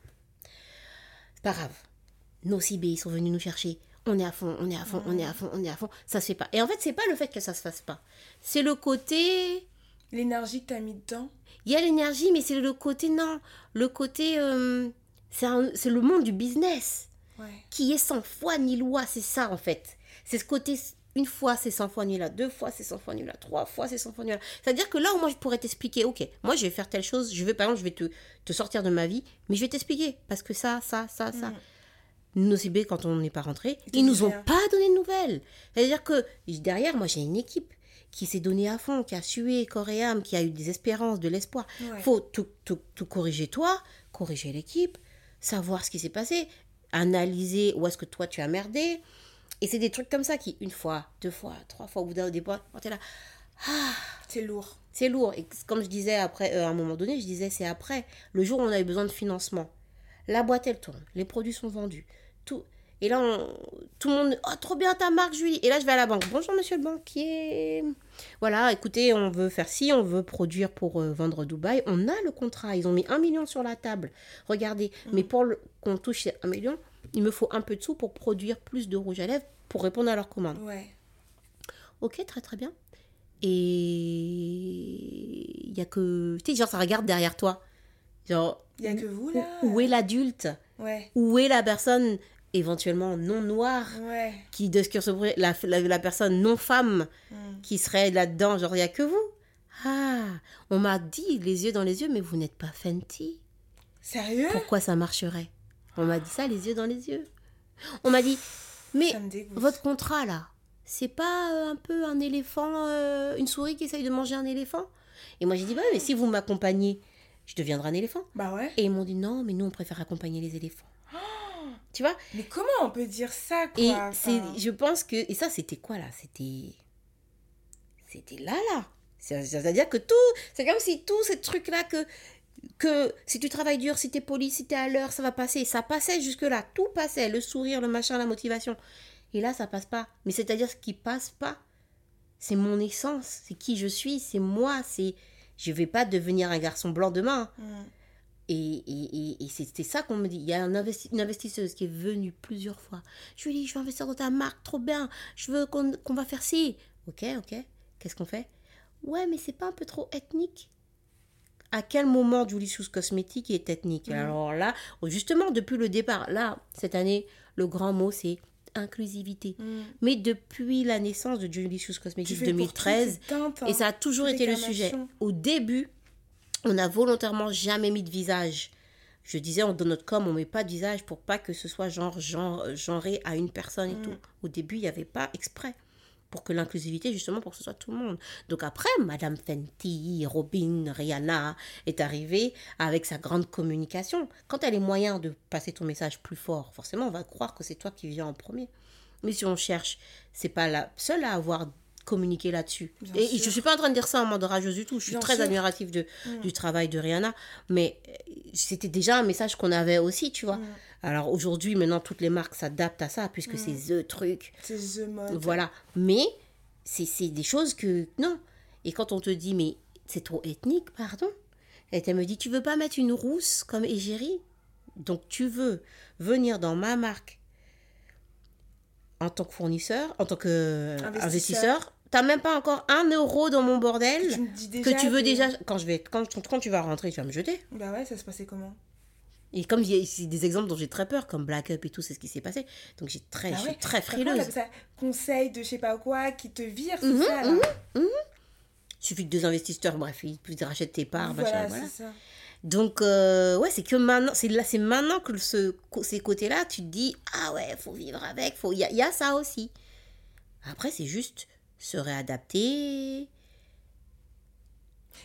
C'est pas grave. Nos CB, sont venus nous chercher. On est à fond, on est à fond, on est à fond, on est à fond. Ça se fait pas. Et en fait, c'est pas le fait que ça se fasse pas. C'est le côté. L'énergie que t'as mis dedans. Il y a l'énergie, mais c'est le côté. Non. Le côté. euh, c'est le monde du business Ouais. qui est sans foi ni loi. C'est ça, en fait. C'est ce côté. Une fois, c'est sans foi ni loi. Deux fois, c'est sans foi ni loi. Trois fois, c'est sans foi ni loi. C'est-à-dire que là où moi, je pourrais t'expliquer, ok, moi, je vais faire telle chose. Je vais, par exemple, je vais te, te sortir de ma vie, mais je vais t'expliquer. Parce que ça, ça, ça, ça. Nos CB, quand on n'est pas rentré, Ils nous ont pas donné de nouvelles. C'est-à-dire que derrière, moi, j'ai une équipe qui s'est donnée à fond, qui a sué corps et âme, qui a eu des espérances, de l'espoir. Ouais. faut tout, tout, tout corriger toi, corriger l'équipe, savoir ce qui s'est passé, analyser où est-ce que toi tu as merdé. Et c'est des trucs comme ça qui, une fois, deux fois, trois fois, au bout d'un des fois, quand t'es là, C'est lourd. c'est lourd. Et comme je disais après, euh, à un moment donné, je disais, c'est après, le jour où on a eu besoin de financement. La boîte, elle tourne, les produits sont vendus, tout. Et là, on- tout le monde, oh, trop bien ta marque, Julie. Et là, je vais à la banque. Bonjour, monsieur le banquier. Voilà, écoutez, on veut faire ci, on veut produire pour euh, vendre Dubaï. On a le contrat. Ils ont mis un million sur la table. Regardez, mais pour qu'on touche un million, il me faut un peu de sous pour produire plus de rouge à lèvres pour répondre à leurs commandes. Ouais. Ok, très très bien. Et il y a que. Tu sais, genre, ça regarde derrière toi. Genre, Il y a que vous là. où est l'adulte? Ouais. Où est la personne éventuellement non noire Ouais. qui de ce se brûle- la, la, la personne non femme Mm. qui serait là-dedans? Genre, il n'y a que vous? Ah, on m'a dit les yeux dans les yeux, mais vous n'êtes pas Fenty. Sérieux? Pourquoi ça marcherait? On m'a dit ça, les yeux dans les yeux. On m'a dit, mais votre contrat là, c'est pas euh, un peu un éléphant, euh, une souris qui essaye de manger un éléphant? Et moi j'ai dit, bah, mais si vous m'accompagnez, je deviendrai un éléphant. Bah ouais. Et ils m'ont dit, non, mais nous on préfère accompagner les éléphants. tu vois? Mais comment on peut dire ça quoi? Et Enfin, c'est, je pense que, et ça c'était quoi là? C'était, c'était là là. C'est- C'est-à-dire que tout, c'est comme si tous ces trucs là que que si tu travailles dur, si t'es poli, si t'es à l'heure, ça va passer. Ça passait jusque-là, tout passait, le sourire, le machin, la motivation. Et là, ça passe pas. Mais c'est-à-dire ce qui passe pas, c'est mon essence, c'est qui je suis, c'est moi, c'est... Je vais pas devenir un garçon blanc demain. Mm. Et, et, et, et c'était ça qu'on me dit. Il y a un investi- une investisseuse qui est venue plusieurs fois. Julie, je veux investir dans ta marque, trop bien. Je veux qu'on qu'on va faire ci. Ok, ok. Qu'est-ce qu'on fait? Ouais, mais c'est pas un peu trop ethnique? À quel moment Julicius Cosmétique est ethnique Alors là, justement, depuis le départ, là, cette année, le grand mot, c'est inclusivité. Mm. Mais depuis la naissance de fais pour 2013, toutes ces teintes, hein. et ça a toujours été le sujet. Au début, on n'a volontairement jamais mis de visage. Je disais, on- dans notre com, on met pas de visage pour pas que ce soit genre, genre genré à une personne et Mm. tout. Au début, il n'y avait pas exprès. Pour que l'inclusivité, justement, pour que ce soit tout le monde. Donc après, Madame Fenty, Robin, Rihanna est arrivée avec sa grande communication. Quand elle a les moyens de passer ton message plus fort, forcément, on va croire que c'est toi qui viens en premier. Mais si on cherche, c'est pas la seule à avoir communiqué là-dessus. Et sûr. je suis pas en train de dire ça en mode rageuse du tout. Je suis Bien très sûr. admirative de, Mm. du travail de Rihanna. Mais euh, c'était déjà un message qu'on avait aussi, tu vois. Mm. Alors aujourd'hui, maintenant, toutes les marques s'adaptent à ça, puisque Mm. c'est the truc. C'est The Mode. Voilà. Mais c'est c'est des choses que. Non. Et quand on te dit, mais c'est trop ethnique, pardon. Et elle me dit, tu veux pas mettre une rousse comme égérie? Donc tu veux venir dans ma marque en tant que fournisseur, en tant que Investisseur. investisseur. T'as même pas encore un euro dans mon bordel Tu me dis déjà que tu veux déjà. Quand, je vais, quand, quand tu vas rentrer, tu vas me jeter. Bah ouais, ça se passait comment? Et comme il y a c'est des exemples dont j'ai très peur, comme Black Up et tout, c'est ce qui s'est passé. Donc j'ai très, Bah je suis très frileuse. ça? Conseil de je sais pas quoi qui te vire, c'est Mhm, ça là. Il suffit que deux investisseurs, bref, ils ils rachètent tes parts, machin, voilà, voilà. c'est ça. Donc, euh, ouais, c'est que maintenant, c'est là, c'est maintenant que ce, ces côtés-là, tu te dis, ah ouais, faut vivre avec, faut, il y, y a ça aussi. Après, c'est juste se réadapter.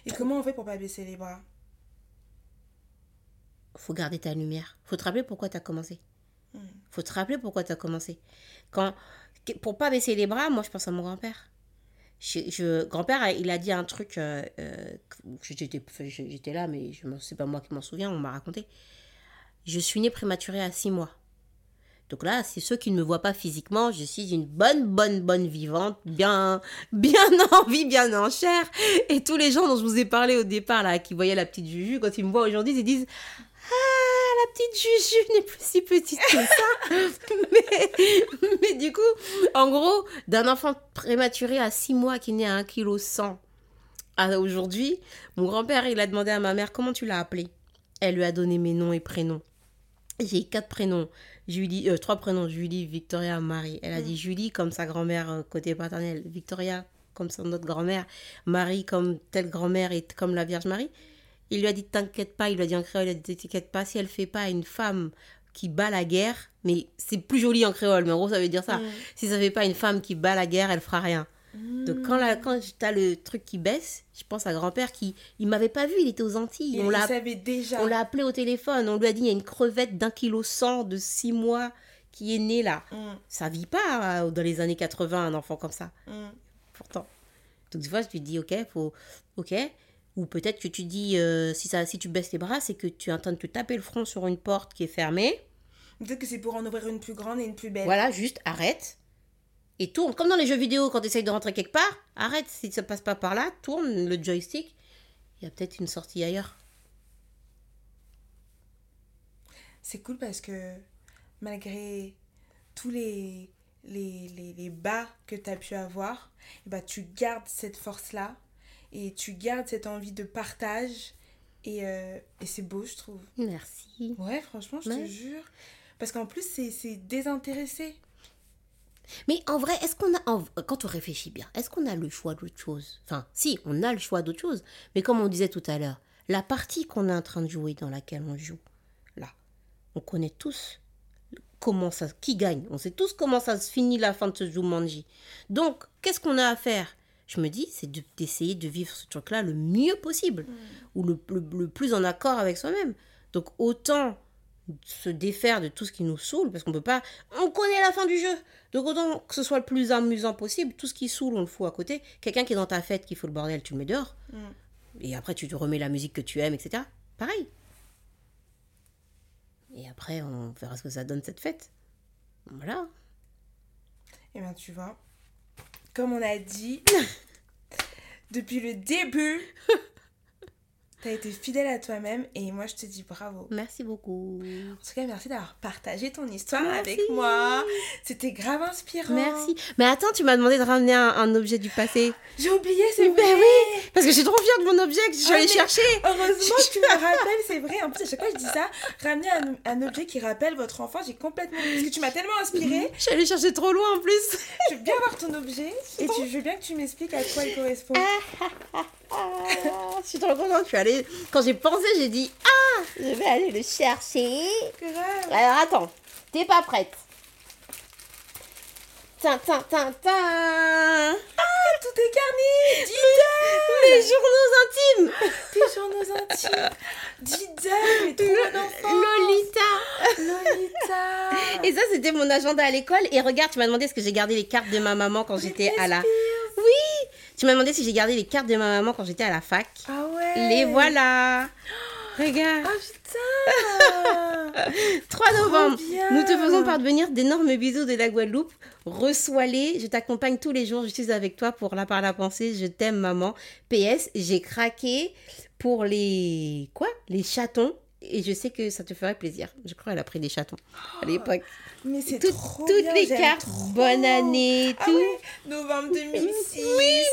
Et comment on fait pour pas baisser les bras? Faut garder ta lumière. Faut te rappeler pourquoi tu as commencé. Mm. Faut te rappeler pourquoi tu as commencé. Quand, pour pas baisser les bras, moi, je pense à mon grand-père. Je, grand-père, il a dit un truc. euh, euh, j'étais, j'étais là, mais je c'est pas moi qui m'en souviens. On m'a raconté. Je suis née prématurée à six mois. Donc là, c'est ceux qui ne me voient pas physiquement, je suis une bonne, bonne, bonne vivante, bien, bien en vie, bien en chair. Et tous les gens dont je vous ai parlé au départ, là, qui voyaient la petite Juju, quand ils me voient aujourd'hui, ils disent Ah, la petite Juju n'est plus si petite que ça. mais, mais du coup, en gros, d'un enfant prématuré à 6 mois qui naît à 1,1 kg à aujourd'hui, mon grand-père, il a demandé à ma mère comment tu l'as appelé. Elle lui a donné mes noms et prénoms. J'ai quatre prénoms. Julie, euh, trois prénoms, Julie, Victoria, Marie. Elle a dit Julie comme sa grand-mère euh, côté paternel, Victoria comme son autre grand-mère, Marie comme telle grand-mère et comme la Vierge Marie. Il lui a dit t'inquiète pas, il lui a dit en créole, il a dit t'inquiète pas, si elle fait pas une femme qui bat la guerre, mais c'est plus joli en créole, mais en gros ça veut dire ça. Si ça fait pas une femme qui bat la guerre, elle fera rien. Donc quand, la, quand t'as le truc qui baisse, je pense à grand-père qui, il m'avait pas vu, il était aux Antilles. Et on il l'a savait déjà. on l'a appelé au téléphone, on lui a dit il y a une crevette d'un kilo cent de six mois qui est née là. Mm, Ça vit pas euh, dans les années 80 un enfant comme ça, mm. pourtant. Donc tu vois, je lui dis ok, faut ok. Ou peut-être que tu dis euh, si ça si tu baisses les bras, c'est que tu es en train de te taper le front sur une porte qui est fermée. Peut-être que c'est pour en ouvrir une plus grande et une plus belle. Voilà, juste arrête et tourne comme dans les jeux vidéo quand tu essayes de rentrer quelque part. Arrête si ça passe pas par là, tourne le joystick. Il y a peut-être une sortie ailleurs. C'est cool parce que malgré tous les, les, les, les bas que tu as pu avoir, ben, tu gardes cette force-là et tu gardes cette envie de partage. Et, euh, et c'est beau, je trouve. Merci. Ouais, franchement, je Ouais. te jure. Parce qu'en plus, c'est c'est désintéressé. Mais en vrai, est-ce qu'on a, en- quand on réfléchit bien, est-ce qu'on a le choix d'autre chose? Enfin, si, on a le choix d'autre chose. Mais comme on disait tout à l'heure, la partie qu'on est en train de jouer, dans laquelle on joue, là, on connaît tous comment ça, qui gagne. On sait tous comment ça se finit la fin de ce Jumanji. Donc, qu'est-ce qu'on a à faire? Je me dis, c'est de- d'essayer de vivre ce truc-là le mieux possible, ou le, le- le plus en accord avec soi-même. Donc, autant se défaire de tout ce qui nous saoule, parce qu'on peut pas... On connaît la fin du jeu donc autant que ce soit le plus amusant possible, tout ce qui saoule, on le fout à côté. Quelqu'un qui est dans ta fête, qui fout le bordel, tu le mets dehors. Mm. Et après, tu te remets la musique que tu aimes, etc. Pareil. Et après, on verra ce que ça donne cette fête. Voilà. Et bien, tu vois, comme on a dit, depuis le début, tu as été fidèle à toi-même et moi, je te dis bravo. Merci beaucoup. En tout cas, merci d'avoir partagé ton histoire Merci. avec moi. C'était grave inspirant. Merci. Mais attends, tu m'as demandé de ramener un, un objet du passé. J'ai oublié, c'est Ben vrai. oui, parce que suis trop fière de mon objet que je suis Ah, allée chercher. Heureusement que tu me rappelles, c'est vrai. En plus, à chaque fois que je dis ça, ramener un, un objet qui rappelle votre enfant, j'ai complètement. Parce que tu m'as tellement inspirée, Je suis allée chercher trop loin en plus. je veux bien voir ton objet et tu, je veux bien que tu m'expliques à quoi il correspond. Ah, je suis trop contente. Je suis allée. Quand j'ai pensé, j'ai dit Ah, je vais aller le chercher. Alors attends, t'es pas prête. Tin, tin, tin, tin. Ah, tout est carné Les journaux intimes. Tes journaux intimes Dida, mais trop mon enfant Lolita. Lolita Et ça, c'était mon agenda à l'école. Et regarde, tu m'as demandé est-ce que j'ai gardé les cartes de ma maman quand j'étais à la. Tu m'as demandé si j'ai gardé les cartes de ma maman quand j'étais à la fac. Ah ouais Les voilà. Regarde. Ah putain 3 novembre, nous te faisons parvenir d'énormes bisous de la Guadeloupe. Reçois-les, je t'accompagne tous les jours, je suis avec toi pour la par la pensée, je t'aime maman. PS, j'ai craqué pour les quoi? Les chatons et je sais que ça te ferait plaisir. Je crois qu'elle a pris des chatons à l'époque. Mais c'est Toutes, trop toutes bien, les cartes, trop. bonne année, Ah tout. ouais, novembre 2006, Oui, oui,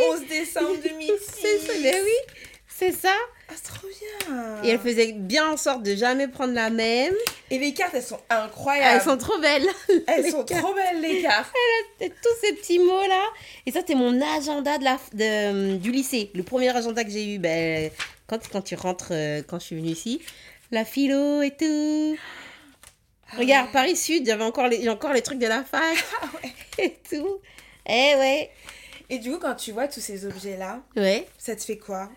oui, 11 décembre 2006. C'est ça, mais oui, c'est ça. Ah, c'est trop bien. Et elle faisait bien en sorte de jamais prendre la même. Et les cartes, elles sont incroyables. Elles sont trop belles. Elles les sont cartes. trop belles, les cartes. C'est tous ces petits mots là. Et ça, c'est mon agenda de la, de, du lycée. Le premier agenda que j'ai eu, ben, quand, quand tu rentres, euh, quand je suis venue ici. La philo et tout. Regarde, Paris Sud, j'avais encore les, encore les trucs de la fac et tout. Eh ouais. Et du coup, quand tu vois tous ces objets-là, Ouais. ça te fait quoi?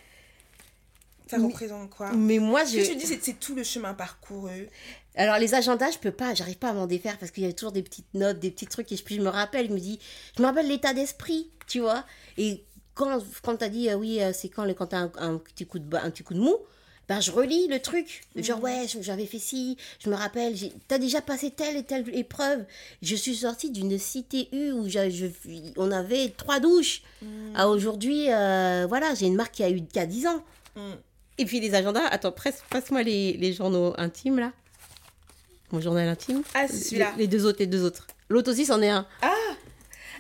Ça Mais- représente quoi Mais moi, je. que tu dis, c'est tout le chemin parcouru. Alors les agendas, je peux pas, j'arrive pas à m'en défaire parce qu'il y a toujours des petites notes, des petits trucs et je, puis je me rappelle, je me dis, je me rappelle l'état d'esprit, tu vois. Et quand quand t'as dit euh, oui, euh, c'est quand le quand t'as un, un petit coup de un petit coup de mou, ben, je relis le truc. Genre, Mhm. ouais, je- j'avais fait ci, je me rappelle, j'ai- t'as déjà passé telle et telle épreuve. Je suis sortie d'une CTU où j'a- je, on avait trois douches. À aujourd'hui, euh, voilà, j'ai une marque qui a eu qui a 10 ans. Mm. Et puis les agendas, attends, passe-moi les, les journaux intimes là. Mon journal intime. Ah, c'est celui-là. Les, les deux autres, les deux autres. L'autre aussi, c'en est un.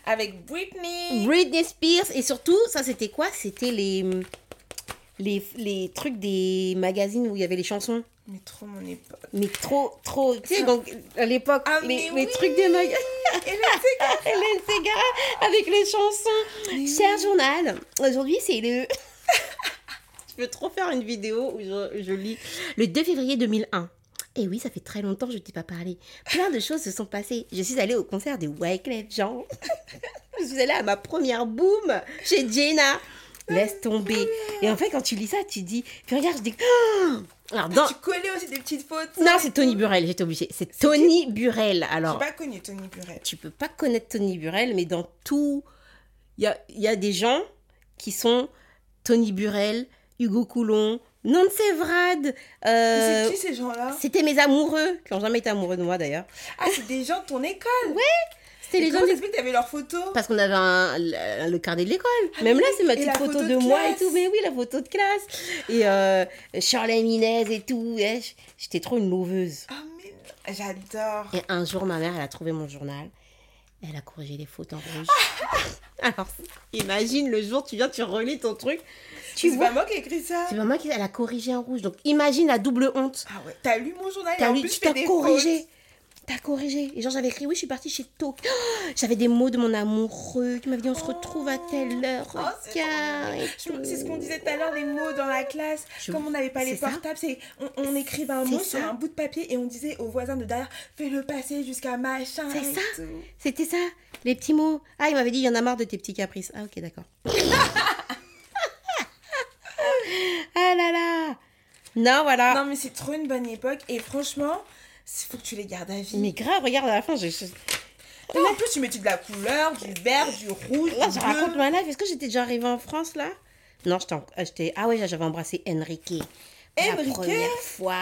Avec Britney. Britney Spears. Et surtout, ça c'était quoi? C'était les, les, les trucs des magazines où il y avait les chansons. Mais trop mon époque. Mais trop, trop. Tu sais, donc à l'époque, Ah, les, mais les trucs des c'est Hélène Ségara avec les chansons. Cher journal. Aujourd'hui, c'est le. Je veux trop faire une vidéo où je, je lis le 2 février 2001. Et oui, ça fait très longtemps que je ne t'ai pas parlé. Plein de choses se sont passées. Je suis allée au concert de Wyclef Jean. je suis allée à ma première boom chez Jenna. Laisse tomber. Et en fait, quand tu lis ça, tu dis. Puis regarde, je dis. Ah Alors, dans. Tu collais aussi des petites fautes. Non, c'est Tony Burrell, j'étais obligée. C'est Tony Burrell. J'ai Alors, pas connu Tony Burrell. tu peux pas connaître Tony Burrell, mais dans tout, il y a, il y a des gens qui sont Tony Burrell, Hugo Coulon, Nancy Vrad. euh, C'est qui ces gens-là? C'était mes amoureux, qui n'ont jamais été amoureux de moi d'ailleurs. Ah, c'est des gens de ton école? C'était Et les gens comment t'avais leurs photos? Parce qu'on avait un- le, le carnet de l'école. Même là, c'est ma Et petite photo, photo de, de moi et tout. Mais oui, la photo de classe. Et euh, Minez et tout. Ouais, J'étais trop une loveuse. Ah, mais non. J'adore. Et un jour, ma mère, elle a trouvé mon journal. Elle a corrigé les fautes en rouge. Alors, imagine le jour, tu viens, tu relis ton truc. Tu C'est vois. pas moi qui ai écrit ça. C'est maman qui elle a corrigé en rouge. Donc, imagine la double honte. Ah ouais. T'as lu mon journal T'as lu, tu t'as corrigé. fautes. T'as corrigé. Et genre, j'avais écrit, oui, je suis partie chez Tok. J'avais des mots de mon amoureux qui m'avait dit, on se retrouve à telle heure. Oh, c'est ce qu'on disait tout à l'heure, les mots dans la classe. Je- Comme on n'avait pas les portables, c'est on, on écrivait un mot ça. sur un bout de papier et on disait au voisin de derrière fais-le passer jusqu'à machin. C'est ça. C'était ça, les petits mots. Ah, il m'avait dit, il y en a marre de tes petits caprices. Ah, ok, d'accord. ah là là. Non, voilà. Non, mais c'est trop une bonne époque et franchement, il faut que tu les gardes à vie. Mais grave, regarde à la fin, je, je- Et en plus, tu mettais de la couleur, du vert, du rouge, Là, du je bleu. raconte ma life. Est-ce que j'étais déjà arrivée en France là? Non, j'étais. euh, Ah ouais, j'avais embrassé Enrique. La Enrique? première fois.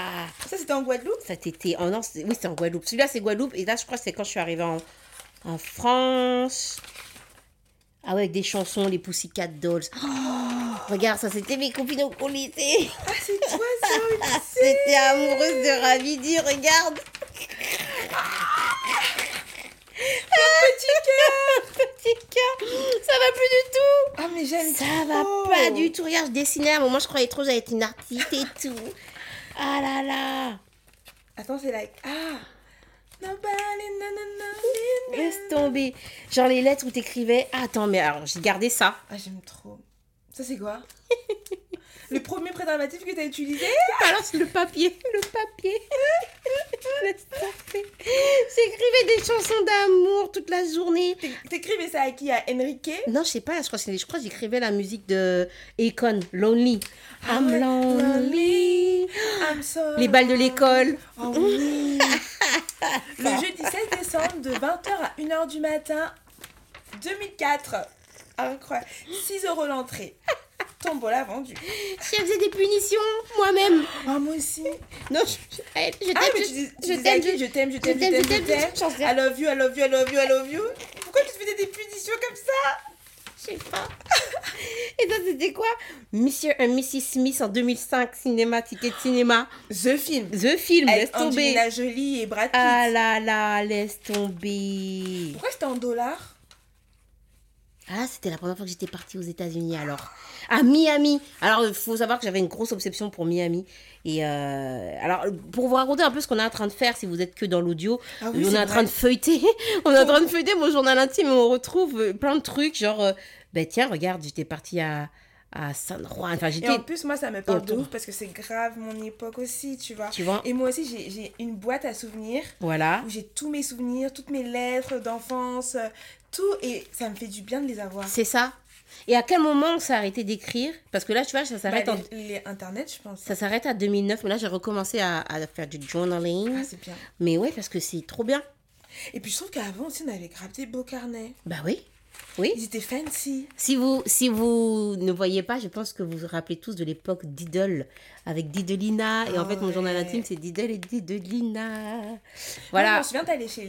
Ça, c'était en Guadeloupe? Ça t'était. Oh non, c'était- oui, c'était en Guadeloupe. Celui-là, c'est Guadeloupe. Et là, je crois que c'est quand je suis arrivée en, en France. Ah ouais, avec des chansons, les Pussycat Dolls. Oh, regarde, ça, c'était mes copines au lycée. Ah, c'est toi, ça. C'était amoureuse de Ravidi, regarde. Petit cœur Petit cœur. Ça va plus du tout. Ah, mais j'aime Ça va trop. pas du tout. Regarde, je dessinais à un moment, je croyais trop que j'allais être une artiste et tout. Ah là là. Attends, c'est like. Ah Laisse tomber. Genre les lettres où t'écrivais. Ah, attends, mais alors j'ai gardé ça. Ah, j'aime trop. Ça, c'est quoi? Le premier préservatif que t'as utilisé Alors c'est le papier. Le papier. J'écrivais des chansons d'amour toute la journée. T'é- T'écrivais ça à qui? À Enrique? Non, je sais pas, je crois, que je crois j'écrivais la musique de Akon, Lonely. Ah I'm lonely. I'm so Les balles de l'école. Oh oui Le jeudi 16 décembre de 20h à 1h du matin 2004. Incroyable. 6 euros l'entrée. Tombola vendu. Je faisais des punitions moi-même. Oh, moi aussi. Non, je, t'aime, Ah, je- t'aime, je- je t'aime, je je t'aime, je t'aime, t'aime, je je t'aime, I love you, I love you, I love you, I love you. Pourquoi tu te faisais des punitions comme ça? Je sais pas. Et ça, c'était quoi? Monsieur et Mrs. Smith en 2005, cinéma, ticket de cinéma. The film. The film, laisse Avec tomber. Angelina Jolie et Brad Pitt. Ah là là, laisse tomber. Pourquoi c'était en dollars? Ah, c'était la première fois que j'étais partie aux États-Unis alors. À Miami. Alors, il faut savoir que j'avais une grosse obsession pour Miami. Et euh, alors, pour vous raconter un peu ce qu'on est en train de faire, si vous êtes que dans l'audio, Ah oui, on est en train de feuilleter. on est en train de feuilleter mon journal intime et on retrouve euh, plein de trucs. Genre, euh, ben tiens, regarde, j'étais partie à, à San Juan. Enfin, Et j'étais. en plus, moi, ça me parle de ouf parce que c'est grave mon époque aussi, tu vois. Tu vois Et moi aussi, j'ai- une boîte à souvenirs Voilà. où j'ai tous mes souvenirs, toutes mes lettres d'enfance, tout. Et ça me fait du bien de les avoir. C'est ça. Et à quel moment on s'est arrêté d'écrire? Parce que là, tu vois, ça Bah, s'arrête en- les, les internet, je pense. Ça s'arrête à 2009, mais là j'ai recommencé à, à faire du journaling. Ah, c'est bien. mais ouais, parce que c'est trop bien. Et puis, je trouve qu'avant aussi, on avait grave des beaux carnets. Bah oui. Oui. Ils étaient fancy. Si vous, si vous ne voyez pas, je pense que vous vous rappelez tous de l'époque Diddle avec Diddlina. Et en Ah fait, mon journal intime, c'est Diddle et Diddlina. Moi, Voilà. je me souviens, t'allais chez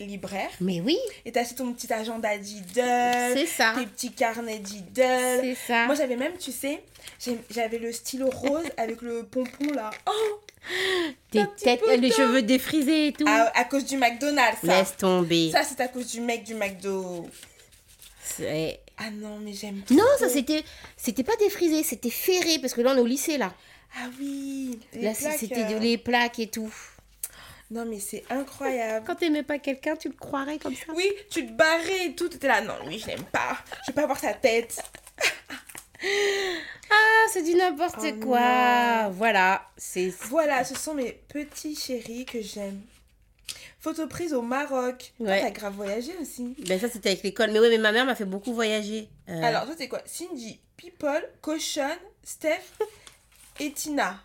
le libraire Mais oui, et t'as acheté ton petit agenda Diddle, c'est ça. tes petits carnets Diddle. C'est ça. Moi, j'avais même, tu sais, j'avais le stylo rose avec le pompon là. Oh, petit têtes, peu les cheveux défrisés et tout. à, à cause du McDonald's, ça. Laisse tomber. Ça, c'est à cause du mec du McDo. C'est- Ah non, mais j'aime Non, trop. ça c'était, c'était pas défrisé, c'était ferré parce que là on est au lycée là. Ah oui. les là plaques, c'était euh, de- les plaques et tout. Non, mais c'est incroyable. Quand t'aimais pas quelqu'un, tu le croirais comme ça? Oui, tu te barrais et tout. T'étais là, non, lui, je l'aime pas. Je veux pas voir sa tête. Ah, c'est du n'importe Oh quoi. non. Voilà, c'est Voilà, ce sont mes petits chéris que j'aime. Photo prise au Maroc. Ouais. T'as grave voyagé aussi. Ben ça c'était avec l'école. Mais oui, mais ma mère m'a fait beaucoup voyager. Euh, Alors, toi, c'est quoi? Cindy, People, Cochon, Steph et Tina.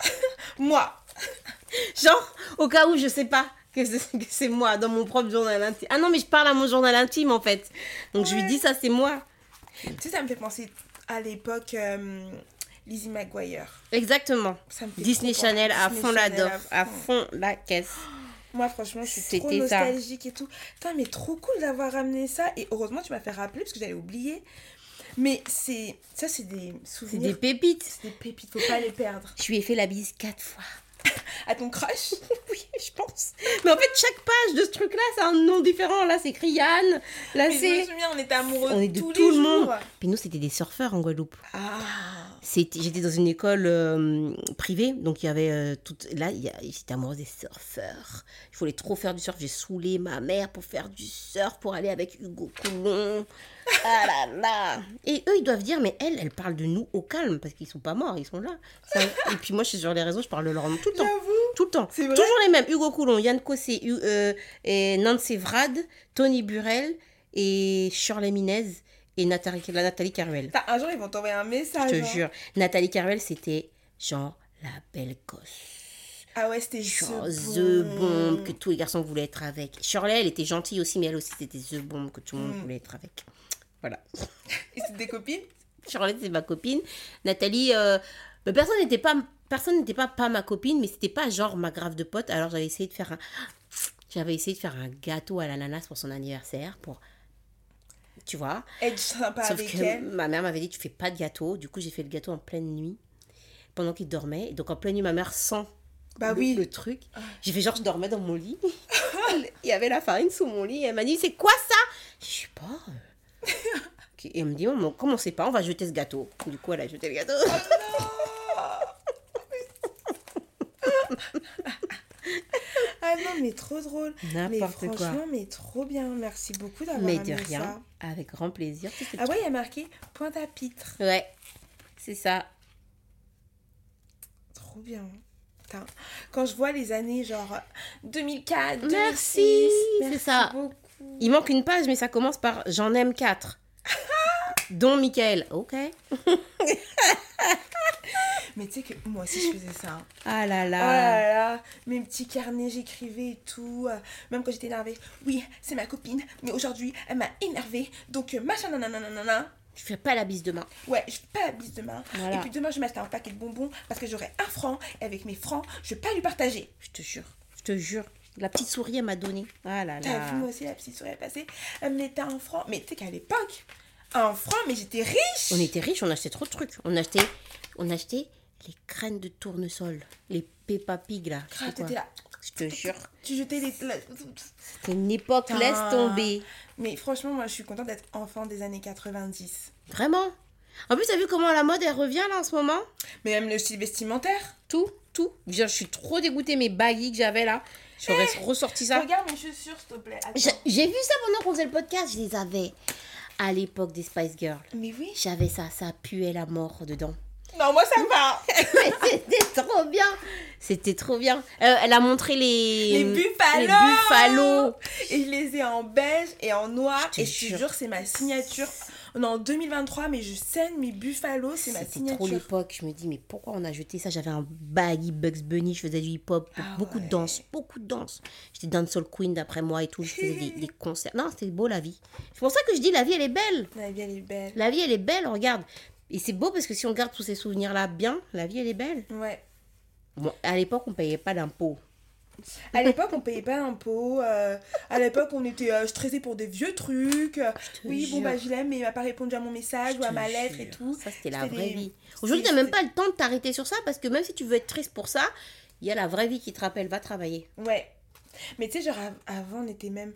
Moi. genre au cas où je sais pas que c'est, moi dans mon propre journal intime. Ah non, mais je parle à mon journal intime en fait. Donc je lui Ouais. dis ça c'est moi. Tu sais, ça me fait penser à l'époque euh, Lizzie McGuire. Exactement. Ça me fait Disney Channel à Disney fond la d'offre, à fond. fond la caisse. Moi, franchement, je suis trop ça. nostalgique et tout. Putain, mais trop cool d'avoir ramené ça. Et heureusement, tu m'as fait rappeler parce que j'allais oublier. Mais c'est ça, c'est des C'est des souvenirs. pépites. C'est des pépites, faut pas les perdre. Je lui ai fait la bise quatre fois. À ton crush Oui, je pense. Mais en fait, chaque page de ce truc-là, c'est un nom différent. Là, c'est Krian. Là, Mais je me c'est. souviens, on était amoureux On est de tous tout les le jours. monde. Puis nous, c'était des surfeurs en Guadeloupe. Ah. J'étais dans une école euh, privée, donc il y avait euh, toute. Là, il y a- j'étais amoureuse des surfeurs. Je voulais trop faire du surf. J'ai saoulé ma mère pour faire du surf, pour aller avec Hugo Coulon. Ah là là Et eux, ils doivent dire, mais elle, elle parle de nous au calme, parce qu'ils sont pas morts, ils sont là. Ça- Et puis moi, je suis sur les réseaux, je parle de leur nom tout le temps. Tout le temps. Toujours les mêmes. Hugo Coulon, Yann Cossé, euh, et Nancy Vrad, Tony Burel et Shirley Minez et Nathalie, la Nathalie Caruel. Un jour, ils vont t'envoyer un message. Je te hein. jure. Nathalie Caruel, c'était genre la belle gosse. Ah ouais, c'était Genre The The Bomb. Bomb que tous les garçons voulaient être avec. Shirley, elle était gentille aussi, mais elle aussi, c'était The Bomb que tout le monde Mm. voulait être avec. Voilà. Et c'est des copines Charlotte, c'est ma copine. Nathalie, euh, bah, personne n'était pas, personne n'était pas, pas ma copine, mais c'était pas genre ma grave de pote. Alors j'avais essayé de faire un, j'avais essayé de faire un gâteau à l'ananas pour son anniversaire, pour, tu vois. Être sympa Sauf avec que elle. ma mère m'avait dit tu fais pas de gâteau. Du coup j'ai fait le gâteau en pleine nuit, pendant qu'il dormait. Et donc en pleine nuit ma mère sent Bah le, oui. le truc. J'ai fait genre je dormais dans mon lit. Il y avait la farine sous mon lit. Et elle m'a dit c'est quoi ça? Je sais pas. Et elle me dit maman comment on sait pas on va jeter ce gâteau. Du coup elle a jeté le gâteau. Ah non, mais trop drôle. Mais N'importe quoi. franchement, mais trop bien. Merci beaucoup d'avoir Mais de rien, ça. avec grand plaisir. Ah ouais, il y a marqué pointe à pitre. Ouais, c'est ça. Trop bien. Putain. Quand je vois les années genre 2004, 2006, Merci, c'est ça. beaucoup. Il manque une page, mais ça commence par j'en aime quatre. Dont Michael. Ok. Mais tu sais que moi aussi je faisais ça. hein. Ah là Oh là. là mes petits carnets, j'écrivais et tout. euh, Même quand j'étais énervée. Oui, c'est ma copine, mais aujourd'hui, elle m'a énervée. Donc, euh, machin, nanana, nanana. Je fais pas la bise demain. Ouais, je fais pas la bise demain. Voilà. Et puis demain, je vais m'acheter un paquet de bonbons parce que j'aurai un franc. Et avec mes francs, je vais pas lui partager. Je te jure. Je te jure. La petite souris, elle m'a donné. Ah là T'as là. vu, moi aussi, la petite souris est passée. Elle me un franc. Mais tu sais qu'à l'époque, un franc, mais j'étais riche. On était riches, on achetait trop de trucs. On achetait, on achetait les graines de tournesol, les Peppa Pig là. T'étais là. Je te jure. Tu jetais les. C'était une époque, laisse tomber. Mais franchement, moi, je suis contente d'être enfant des années 90. Vraiment? En plus, t'as vu comment la mode elle revient là en ce moment? Mais même le style vestimentaire. Tout, tout. Je suis trop dégoûtée mes baggy que j'avais là. J'aurais ressorti ça. Regarde mes chaussures, s'il te plaît. J'ai vu ça pendant qu'on faisait le podcast. Je les avais à l'époque des Spice Girls. Mais oui. J'avais ça, ça puait la mort dedans. Non, moi, ça va. Mais c'était trop bien. C'était trop bien. Euh, elle a montré les Les buffalos. les buffalos. Et je les ai en beige et en noir. Je et je te jure, c'est ma signature. On est en 2023, mais je scène mes Buffalo, c'est ma C'était trop signature. l'époque. Je me dis, mais pourquoi on a jeté ça? J'avais un baggy Bugs Bunny, je faisais du hip-hop, Ah beaucoup de danse, beaucoup de danse. J'étais dancehall queen d'après moi et tout, je faisais des, des concerts. Non, c'était beau la vie. C'est pour ça que je dis, la vie, elle est belle. La vie, elle est belle. La vie, elle est belle, regarde. Et c'est beau parce que si on garde tous ces souvenirs-là bien, la vie, elle est belle. Ouais. Bon, à l'époque, on payait pas d'impôts. À l'époque, on payait pas d'impôts. euh, à l'époque, on était euh, stressé pour des vieux trucs. Oui, bon, bah, je l'aime, mais il m'a pas répondu à mon message ou à ma lettre et tout. Ça, c'était la vraie des- vie. Aujourd'hui, t'as même pas le temps de t'arrêter sur ça parce que même si tu veux être triste pour ça, il y a la vraie vie qui te rappelle, va travailler. Ouais. Mais tu sais, genre, av- avant, on était même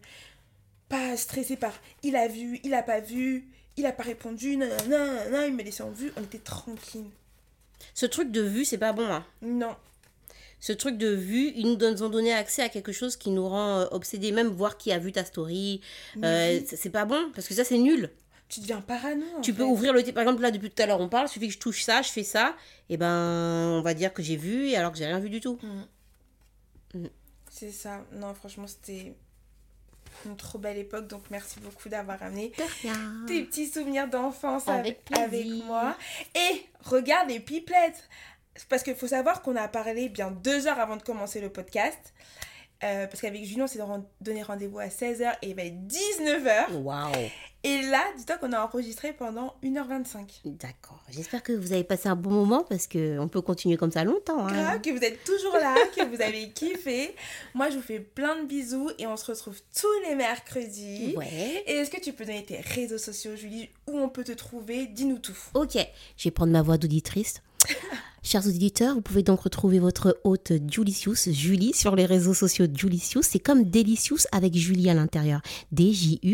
pas stressé par il a vu, il a pas vu, il a pas répondu, non, non, non, non, il me laissait en vue. On était tranquille. Ce truc de vue, c'est pas bon. Hein. Non. Ce truc de vue, ils nous ont donné accès à quelque chose qui nous rend euh, obsédés, même voir qui a vu ta story. Euh, c'est pas bon parce que ça, c'est nul. Tu deviens parano. Tu peux ouvrir le. Par exemple, là, depuis tout à l'heure, on parle, il suffit que je touche ça, je fais ça, et ben, on va dire que j'ai vu, alors que j'ai rien vu du tout. C'est ça. Non, franchement, c'était une trop belle époque. Donc, merci beaucoup d'avoir ramené tes petits souvenirs d'enfance Avec avec, moi. Et regarde les pipelettes. Parce qu'il faut savoir qu'on a parlé bien deux heures avant de commencer le podcast. Euh, parce qu'avec Julien, on s'est donné rendez-vous à 16h et il va être 19h. Waouh! Et là, dis-toi qu'on a enregistré pendant 1h25. D'accord. J'espère que vous avez passé un bon moment parce que on peut continuer comme ça longtemps. hein. Grave, que vous êtes toujours là, que vous avez kiffé. Moi, je vous fais plein de bisous et on se retrouve tous les mercredis. Ouais. Et est-ce que tu peux donner tes réseaux sociaux, Julie, où on peut te trouver? Dis-nous tout. Ok, je vais prendre ma voix d'auditrice. Chers auditeurs, vous pouvez donc retrouver votre hôte Julicius, Julie, sur les réseaux sociaux Julicius. C'est comme Delicious avec Julie à l'intérieur. D-J-U-L-I-C-I-O-U-S.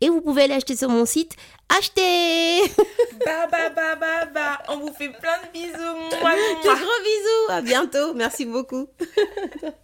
Et vous pouvez aller acheter sur mon site. Achetez Bah, bah, bah, bah, bah. On vous fait plein de bisous. Mouah, De mouah. gros bisous, à bientôt. Merci beaucoup.